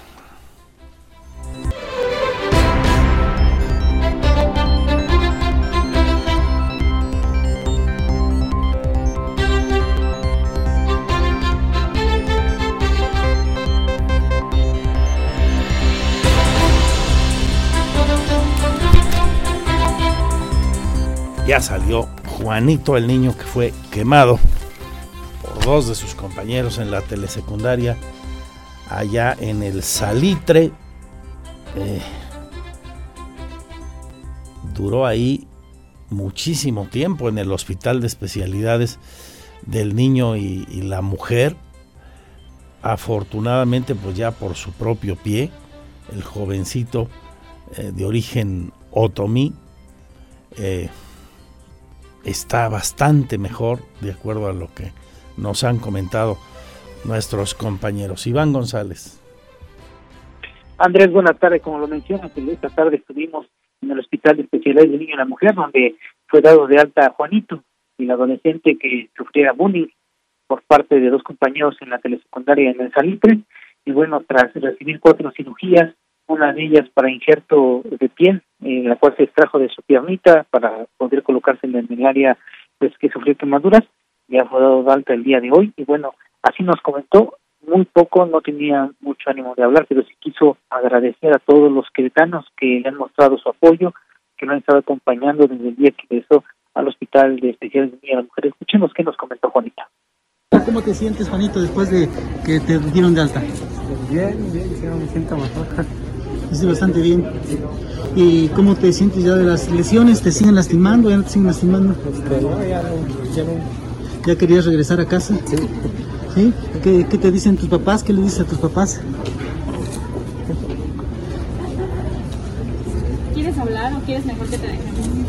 Ya salió Juanito, el niño que fue quemado por dos de sus compañeros en la telesecundaria allá en el Salitre. Eh, duró ahí muchísimo tiempo en el hospital de especialidades del niño y, la mujer. Afortunadamente, pues ya por su propio pie, el jovencito eh, de origen otomí eh, está bastante mejor, de acuerdo a lo que nos han comentado nuestros compañeros. Iván González. Andrés, buenas tardes. Como lo mencionas, esta tarde estuvimos en el Hospital de Especialidades de Niño y la Mujer, donde fue dado de alta a Juanito, el adolescente que sufría bullying por parte de dos compañeros en la telesecundaria en el Salitre. Y bueno, tras recibir cuatro cirugías, una de ellas para injerto de piel, en la cual se extrajo de su piernita para poder colocarse en el área pues, que sufrió quemaduras, ya fue dado de alta el día de hoy y bueno, así nos comentó, muy poco, no tenía mucho ánimo de hablar, pero sí quiso agradecer a todos los queretanos que le han mostrado su apoyo, que lo han estado acompañando desde el día que empezó al Hospital de Especiales de Niñas Mujeres. Escuchemos qué nos comentó Juanita. ¿Cómo te sientes, Juanito, después de que te dieron de alta? Bien, bien, me siento mejor. Estoy bastante bien. ¿Y cómo te sientes ya de las lesiones? ¿Te siguen lastimando? ¿Ya no te siguen lastimando? Este, no, ya no, ya no. ¿Ya querías regresar a casa? Sí. ¿Sí? ¿Qué, ¿Qué, te dicen tus papás? ¿Qué le dices a tus papás? ¿Quieres hablar o quieres mejor que te dejemos?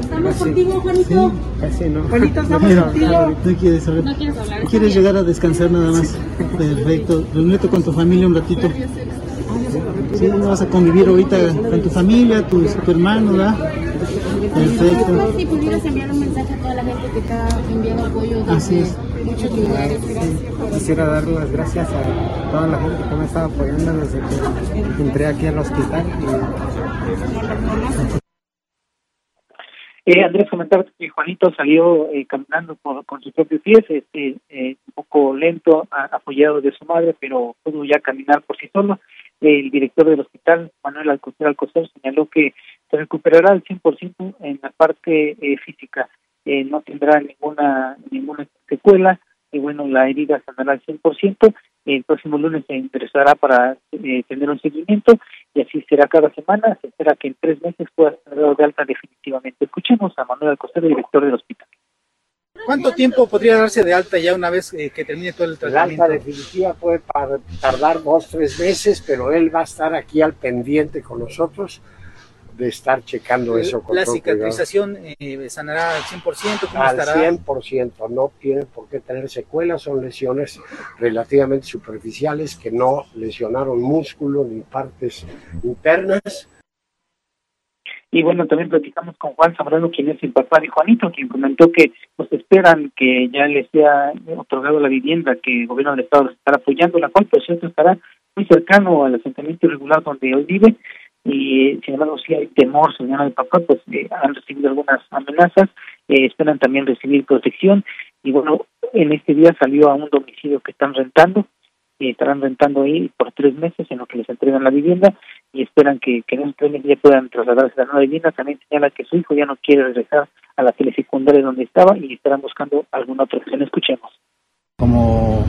Estamos contigo, Juanito. Sí, no. Juanito, estamos contigo. No quieres hablar. No quieres hablar. ¿Quieres llegar a descansar nada más? Perfecto. Reúnete con tu familia un ratito. Sí, vas a convivir ahorita con tu familia, tu, tu hermano, ¿verdad? Perfecto. Si pudieras enviar un mensaje a toda la gente que te ha enviado apoyo Así es. muchos lugares. Quisiera dar las gracias a toda la gente que me ha estado apoyando desde que entré aquí al hospital. Eh, Andrés, comentar que Juanito salió eh, caminando con, sus propios pies, este, eh, un poco lento, apoyado de su madre, pero pudo ya caminar por sí solo. El director del hospital, Manuel Alcocer Alcocer, señaló que se recuperará al 100% en la parte eh, física. no tendrá ninguna ninguna secuela y bueno, la herida sanará al 100%. El próximo lunes se interesará para tener un seguimiento y así será cada semana. Se espera que en tres meses pueda estar de alta definitivamente. Escuchemos a Manuel Alcocer, director del hospital. ¿Cuánto tiempo podría darse de alta ya una vez eh, que termine todo el tratamiento? La alta definitiva puede tardar dos, tres meses, pero él va a estar aquí al pendiente con nosotros de estar checando eso. Con ¿La cicatrización eh, sanará al 100%? ¿Cómo al 100%, no tiene por qué tener secuelas, son lesiones relativamente superficiales que no lesionaron músculo ni partes internas. Y bueno, también platicamos con Juan Zambrano, quien es el papá de Juanito, quien comentó que pues esperan que ya les sea otorgado la vivienda, que el gobierno del estado les estará apoyando, la cual por cierto estará muy cercano al asentamiento irregular donde hoy vive. Y sin embargo si hay temor, señora el papá, pues eh, han recibido algunas amenazas, eh, esperan también recibir protección. Y bueno, en este día salió a un domicilio que están rentando, y estarán rentando ahí por tres meses en lo que les entregan la vivienda y esperan que, en esos tres meses ya puedan trasladarse a la nueva vivienda. También señala que su hijo ya no quiere regresar a la telesecundaria donde estaba y estarán buscando alguna otra opción. Escuchemos. Como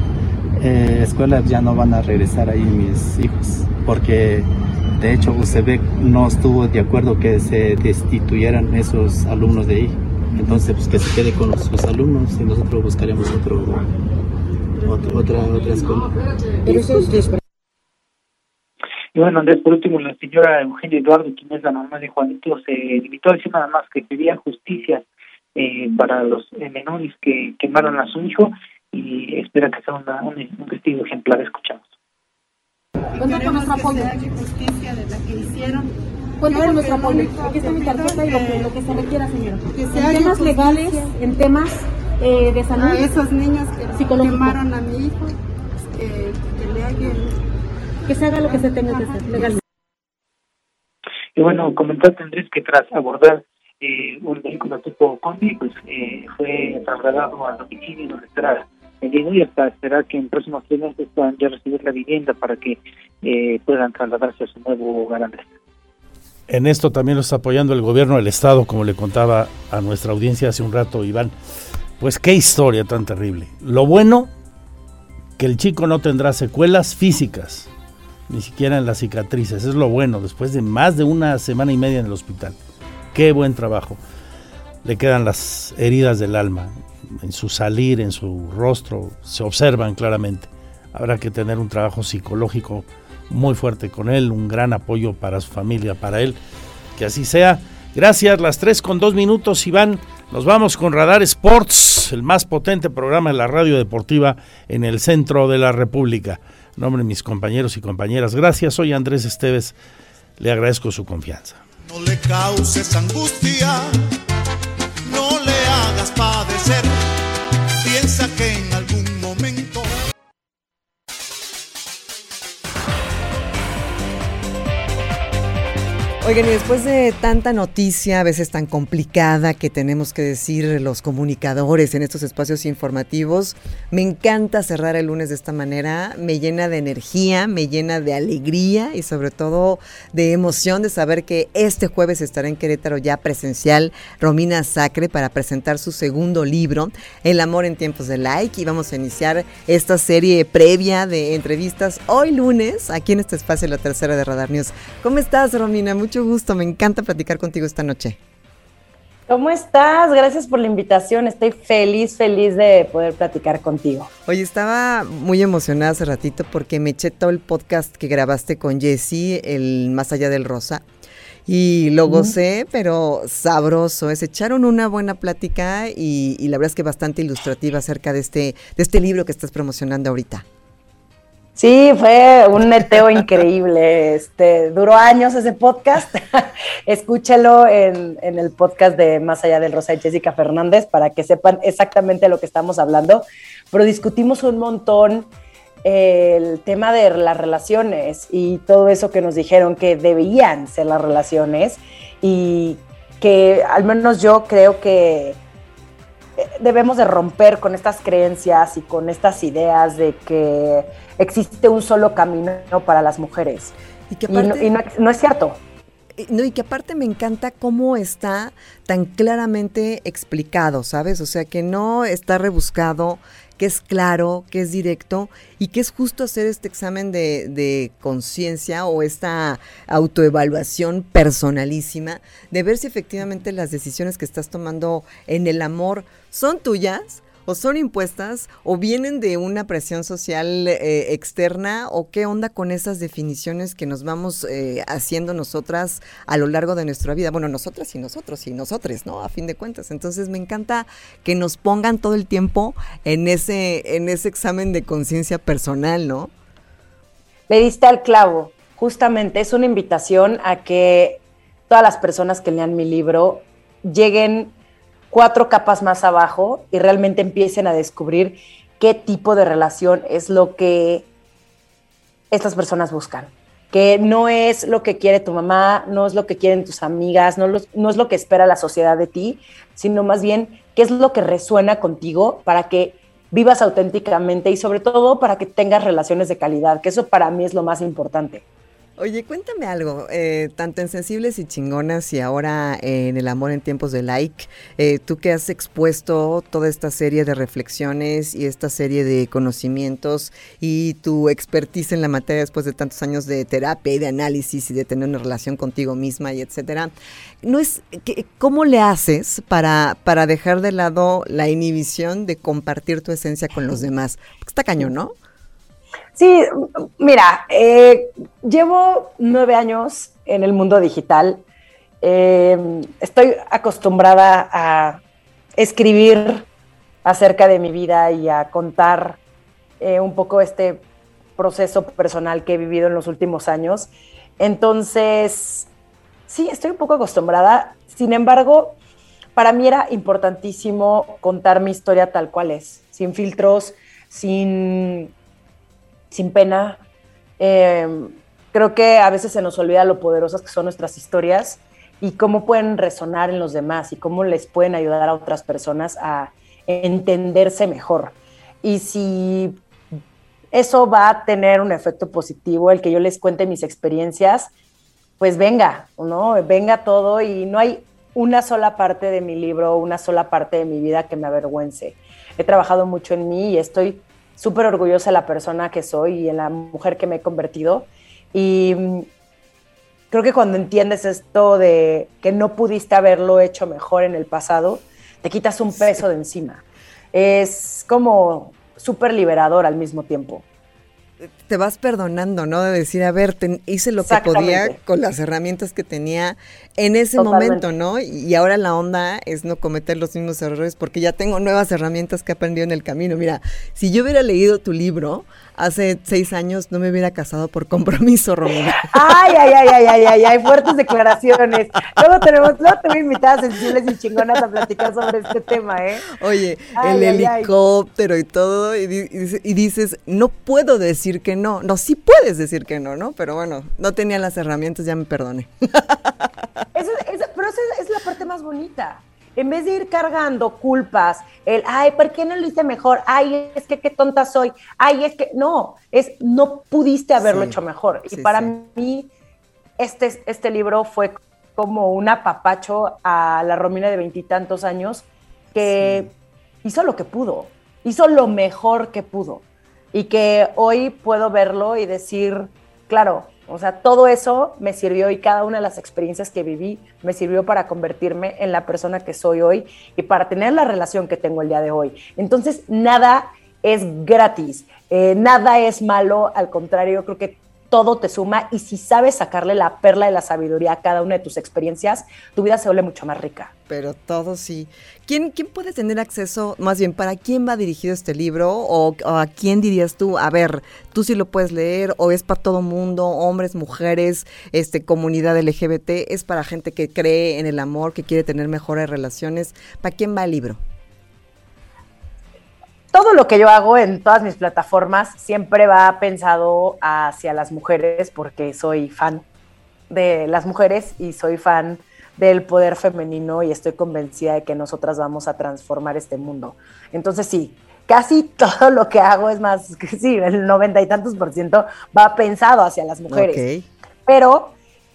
eh, escuelas ya no van a regresar ahí mis hijos porque de hecho, UCB no estuvo de acuerdo que se destituyeran esos alumnos de ahí. Entonces, pues que se quede con sus alumnos y nosotros buscaremos otro, otra, otra escuela. Y bueno, Andrés, por último, la señora Eugenia Eduardo, quien es la mamá de Juanito, se limitó a decir nada más que pedía justicia eh, para los menores que quemaron a su hijo y espera que sea una, un, un testigo ejemplar. Escuchamos. Cuenta con nuestro apoyo. justicia de la que hicieron. Cuenta con nuestro apoyo. Aquí está mi tarjeta y lo que, lo que se requiera, señora. Que se en temas legales, en temas eh, de salud. A esos niños que quemaron a mi hijo, que, que le hagan... Que se haga lo que se tenga que hacer legalmente. Y bueno, comentar Andrés que tras abordar eh, un vehículo tipo combi, pues eh, fue trasladado al domicilio donde estará y hasta esperar que en próximos tres meses puedan ya recibir la vivienda para que eh, puedan trasladarse a su nuevo hogar. En esto también lo está apoyando el gobierno del estado, como le contaba a nuestra audiencia hace un rato, Iván. Pues qué historia tan terrible. Lo bueno, que el chico no tendrá secuelas físicas, ni siquiera en las cicatrices. Es lo bueno, después de más de una semana y media en el hospital. Qué buen trabajo. Le quedan las heridas del alma en su salir, en su rostro, se observan claramente. Habrá que tener un trabajo psicológico muy fuerte con él, un gran apoyo para su familia, para él. Que así sea. Gracias, las tres con dos minutos, Iván. Nos vamos con Radar Sports, el más potente programa de la radio deportiva en el centro de la República. En nombre de mis compañeros y compañeras, gracias. Soy Andrés Esteves. Le agradezco su confianza. No le causes angustia padecer. Piensa que en Oigan, y después de tanta noticia, a veces tan complicada que tenemos que decir los comunicadores en estos espacios informativos, me encanta cerrar el lunes de esta manera, me llena de energía, me llena de alegría y sobre todo de emoción de saber que este jueves estará en Querétaro ya presencial Romina Sacre para presentar su segundo libro, El amor en tiempos de like, y vamos a iniciar esta serie previa de entrevistas hoy lunes aquí en este espacio, la tercera de Radar News. ¿Cómo estás, Romina? mucho gusto, me encanta platicar contigo esta noche. ¿Cómo estás? Gracias por la invitación. Estoy feliz, feliz de poder platicar contigo. Oye, estaba muy emocionada hace ratito porque me eché todo el podcast que grabaste con Jesse, el Más allá del Rosa. Y lo gocé, pero sabroso. Se echaron una buena plática y, y, la verdad es que bastante ilustrativa acerca de este, de este libro que estás promocionando ahorita. Sí, fue un neteo increíble. Este, duró años ese podcast. Escúchelo en, en, el podcast de Más allá del Rosa y Jessica Fernández para que sepan exactamente lo que estamos hablando. Pero discutimos un montón eh, el tema de las relaciones y todo eso que nos dijeron que debían ser las relaciones y que al menos yo creo que debemos de romper con estas creencias y con estas ideas de que existe un solo camino para las mujeres. Y, que aparte, y no, no es cierto. No, y que aparte me encanta cómo está tan claramente explicado, ¿sabes? O sea, que no está rebuscado, que es claro, que es directo y que es justo hacer este examen de, de conciencia o esta autoevaluación personalísima de ver si efectivamente las decisiones que estás tomando en el amor son tuyas o son impuestas o vienen de una presión social eh, externa o qué onda con esas definiciones que nos vamos eh, haciendo nosotras a lo largo de nuestra vida. Bueno, nosotras y nosotros y nosotres, ¿no? A fin de cuentas. Entonces me encanta que nos pongan todo el tiempo en ese, en ese examen de conciencia personal, ¿no? Le diste al clavo. Justamente es una invitación a que todas las personas que lean mi libro lleguen cuatro capas más abajo y realmente empiecen a descubrir qué tipo de relación es lo que estas personas buscan. Que no es lo que quiere tu mamá, no es lo que quieren tus amigas, no, no es lo que espera la sociedad de ti, sino más bien qué es lo que resuena contigo para que vivas auténticamente y sobre todo para que tengas relaciones de calidad, que eso para mí es lo más importante. Oye, cuéntame algo, eh, tanto en Sensibles y Chingonas y ahora en El Amor en Tiempos de Like, eh, tú que has expuesto toda esta serie de reflexiones y esta serie de conocimientos y tu expertise en la materia después de tantos años de terapia y de análisis y de tener una relación contigo misma y etcétera, ¿no es, ¿cómo le haces para, para dejar de lado la inhibición de compartir tu esencia con los demás? Está cañón, ¿no? Sí, mira, eh, llevo nueve años en el mundo digital. Eh, estoy acostumbrada a escribir acerca de mi vida y a contar eh, un poco este proceso personal que he vivido en los últimos años. Entonces, sí, estoy un poco acostumbrada. Sin embargo, para mí era importantísimo contar mi historia tal cual es, sin filtros, sin sin pena. Em, creo que a veces se nos olvida lo poderosas que son nuestras historias y cómo pueden resonar en los demás y cómo les pueden ayudar a otras personas a entenderse mejor. Y si eso va a tener un efecto positivo, el que yo les cuente mis experiencias, pues venga, ¿no? Venga todo y no hay una sola parte de mi libro, una sola parte de mi vida que me avergüence. He trabajado mucho en mí y estoy súper orgullosa de la persona que soy y en la mujer que me he convertido. Y mm, creo que cuando entiendes esto de que no pudiste haberlo hecho mejor en el pasado, te quitas un peso de encima. Es como súper liberador al mismo tiempo te vas perdonando, ¿no? De decir, a ver, hice lo que podía con las herramientas que tenía en ese momento, ¿no? Y ahora la onda es no cometer los mismos errores porque ya tengo nuevas herramientas que he aprendido en el camino. Mira, si yo hubiera leído tu libro hace seis años, no me hubiera casado por compromiso, Romina. Ay, ay, ay, ay, ay, ay, hay fuertes declaraciones. Luego tenemos, luego te voy a invitar a sensibles y chingonas a platicar sobre este tema, ¿eh? Oye, el helicóptero y todo, y, y dices, no puedo decir que no. No, sí puedes decir que no, ¿no? Pero bueno, no tenía las herramientas, ya me perdone. Eso, pero esa es la parte más bonita. En vez de ir cargando culpas, el, ay, ¿por qué no lo hice mejor? Ay, es que qué tonta soy. Ay, es que no, es no pudiste haberlo hecho mejor. y para mí, este, este libro fue como un apapacho a la Romina de veintitantos años que hizo lo que pudo, hizo lo mejor que pudo y que hoy puedo verlo y decir, claro, o sea, todo eso me sirvió y cada una de las experiencias que viví me sirvió para convertirme en la persona que soy hoy y para tener la relación que tengo el día de hoy. Entonces, nada es gratis, eh, nada es malo, al contrario, creo que todo te suma y si sabes sacarle la perla de la sabiduría a cada una de tus experiencias, tu vida se vuelve mucho más rica. Pero todo sí. ¿Quién, quién puede tener acceso, más bien, para quién va dirigido este libro? O, a quién dirías tú, a ver, tú sí lo puedes leer, o es para todo mundo, hombres, mujeres, este, comunidad LGBT, es para gente que cree en el amor, que quiere tener mejores relaciones. ¿Para quién va el libro? Todo lo que yo hago en todas mis plataformas siempre va pensado hacia las mujeres porque soy fan de las mujeres y soy fan del poder femenino y estoy convencida de que nosotras vamos a transformar este mundo. Entonces sí, casi todo lo que hago es más, que sí, el noventa y tantos por ciento va pensado hacia las mujeres. Pero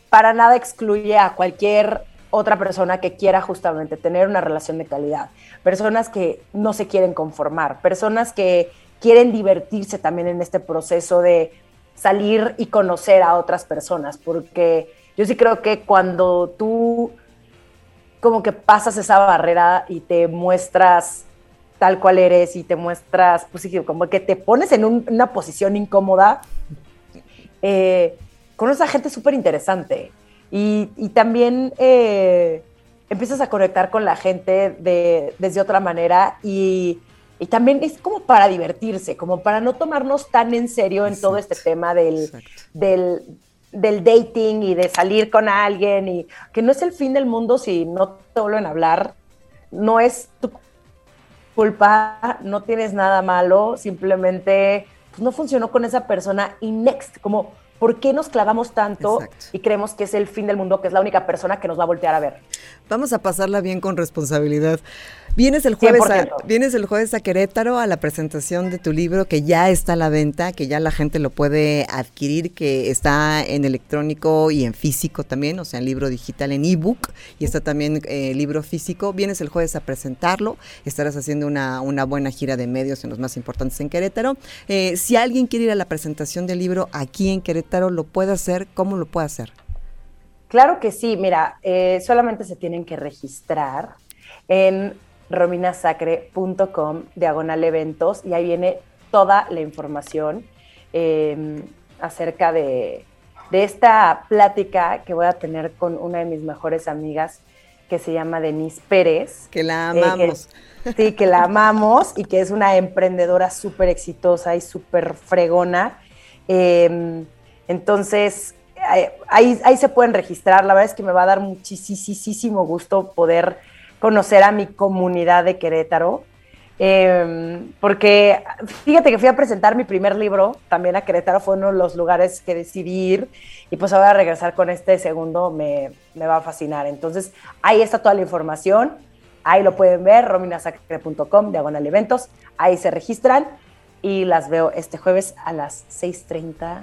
para nada excluye a cualquier otra persona que quiera justamente tener una relación de calidad. Personas que no se quieren conformar, personas que quieren divertirse también en este proceso de salir y conocer a otras personas, porque yo sí creo que cuando tú como que pasas esa barrera y te muestras tal cual eres y te muestras, pues como que te pones en una posición incómoda, eh, con esa gente súper interesante. Y, también eh, empiezas a conectar con la gente de, desde otra manera y, también es como para divertirse, como para no tomarnos tan en serio en todo este tema del, del, del, dating y de salir con alguien y que no es el fin del mundo si no te vuelven a hablar, no es tu culpa, no tienes nada malo, simplemente pues, no funcionó con esa persona y next, como ¿Por qué nos clavamos tanto y creemos que es el fin del mundo, que es la única persona que nos va a voltear a ver? Vamos a pasarla bien con responsabilidad. Vienes el, jueves a, vienes el jueves a Querétaro a la presentación de tu libro que ya está a la venta, que ya la gente lo puede adquirir, que está en electrónico y en físico también, o sea, en libro digital, en ebook, y está también eh, libro físico. Vienes el jueves a presentarlo, estarás haciendo una, una buena gira de medios en los más importantes en Querétaro. Eh, si alguien quiere ir a la presentación del libro aquí en Querétaro, ¿lo puede hacer? ¿Cómo lo puede hacer? Claro que sí, mira, eh, solamente se tienen que registrar en rominasacre.com, diagonal eventos, y ahí viene toda la información em, acerca de, esta plática que voy a tener con una de mis mejores amigas que se llama Denise Pérez. Que la eh, amamos. sí, que la amamos y que es una emprendedora súper exitosa y súper fregona. Em, entonces, ahí, ahí se pueden registrar. La verdad es que me va a dar muchísimo gusto poder conocer a mi comunidad de Querétaro. Em, porque fíjate que fui a presentar mi primer libro también a Querétaro, fue uno de los lugares que decidí ir y pues ahora regresar con este segundo me, va a fascinar. Entonces ahí está toda la información, ahí lo pueden ver, rominasacre.com, diagonal eventos, ahí se registran y las veo este jueves a las 6.30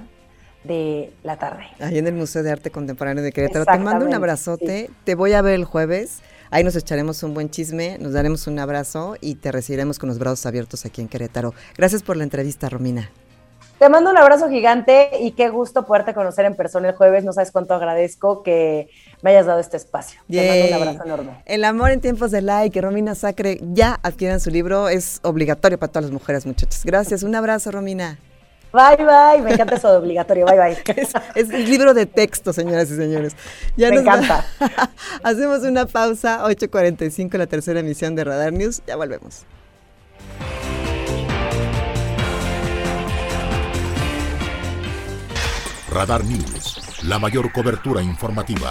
de la tarde. Ahí en el Museo de Arte Contemporáneo de Querétaro. Te mando un abrazote, te voy a ver el jueves. Ahí nos echaremos un buen chisme, nos daremos un abrazo y te recibiremos con los brazos abiertos aquí en Querétaro. Gracias por la entrevista, Romina. Te mando un abrazo gigante y qué gusto poderte conocer en persona el jueves. No sabes cuánto agradezco que me hayas dado este espacio. Te mando un abrazo enorme. El amor en tiempos de like, Romina Sacre, ya adquieran su libro. Es obligatorio para todas las mujeres, muchachas. Gracias. Un abrazo, Romina. Bye, bye. Me encanta eso de obligatorio. Bye, bye. Es, el libro de texto, señoras y señores. Me encanta. Hacemos una pausa. 8.45, la tercera emisión de Radar News. Ya volvemos. Radar News, la mayor cobertura informativa.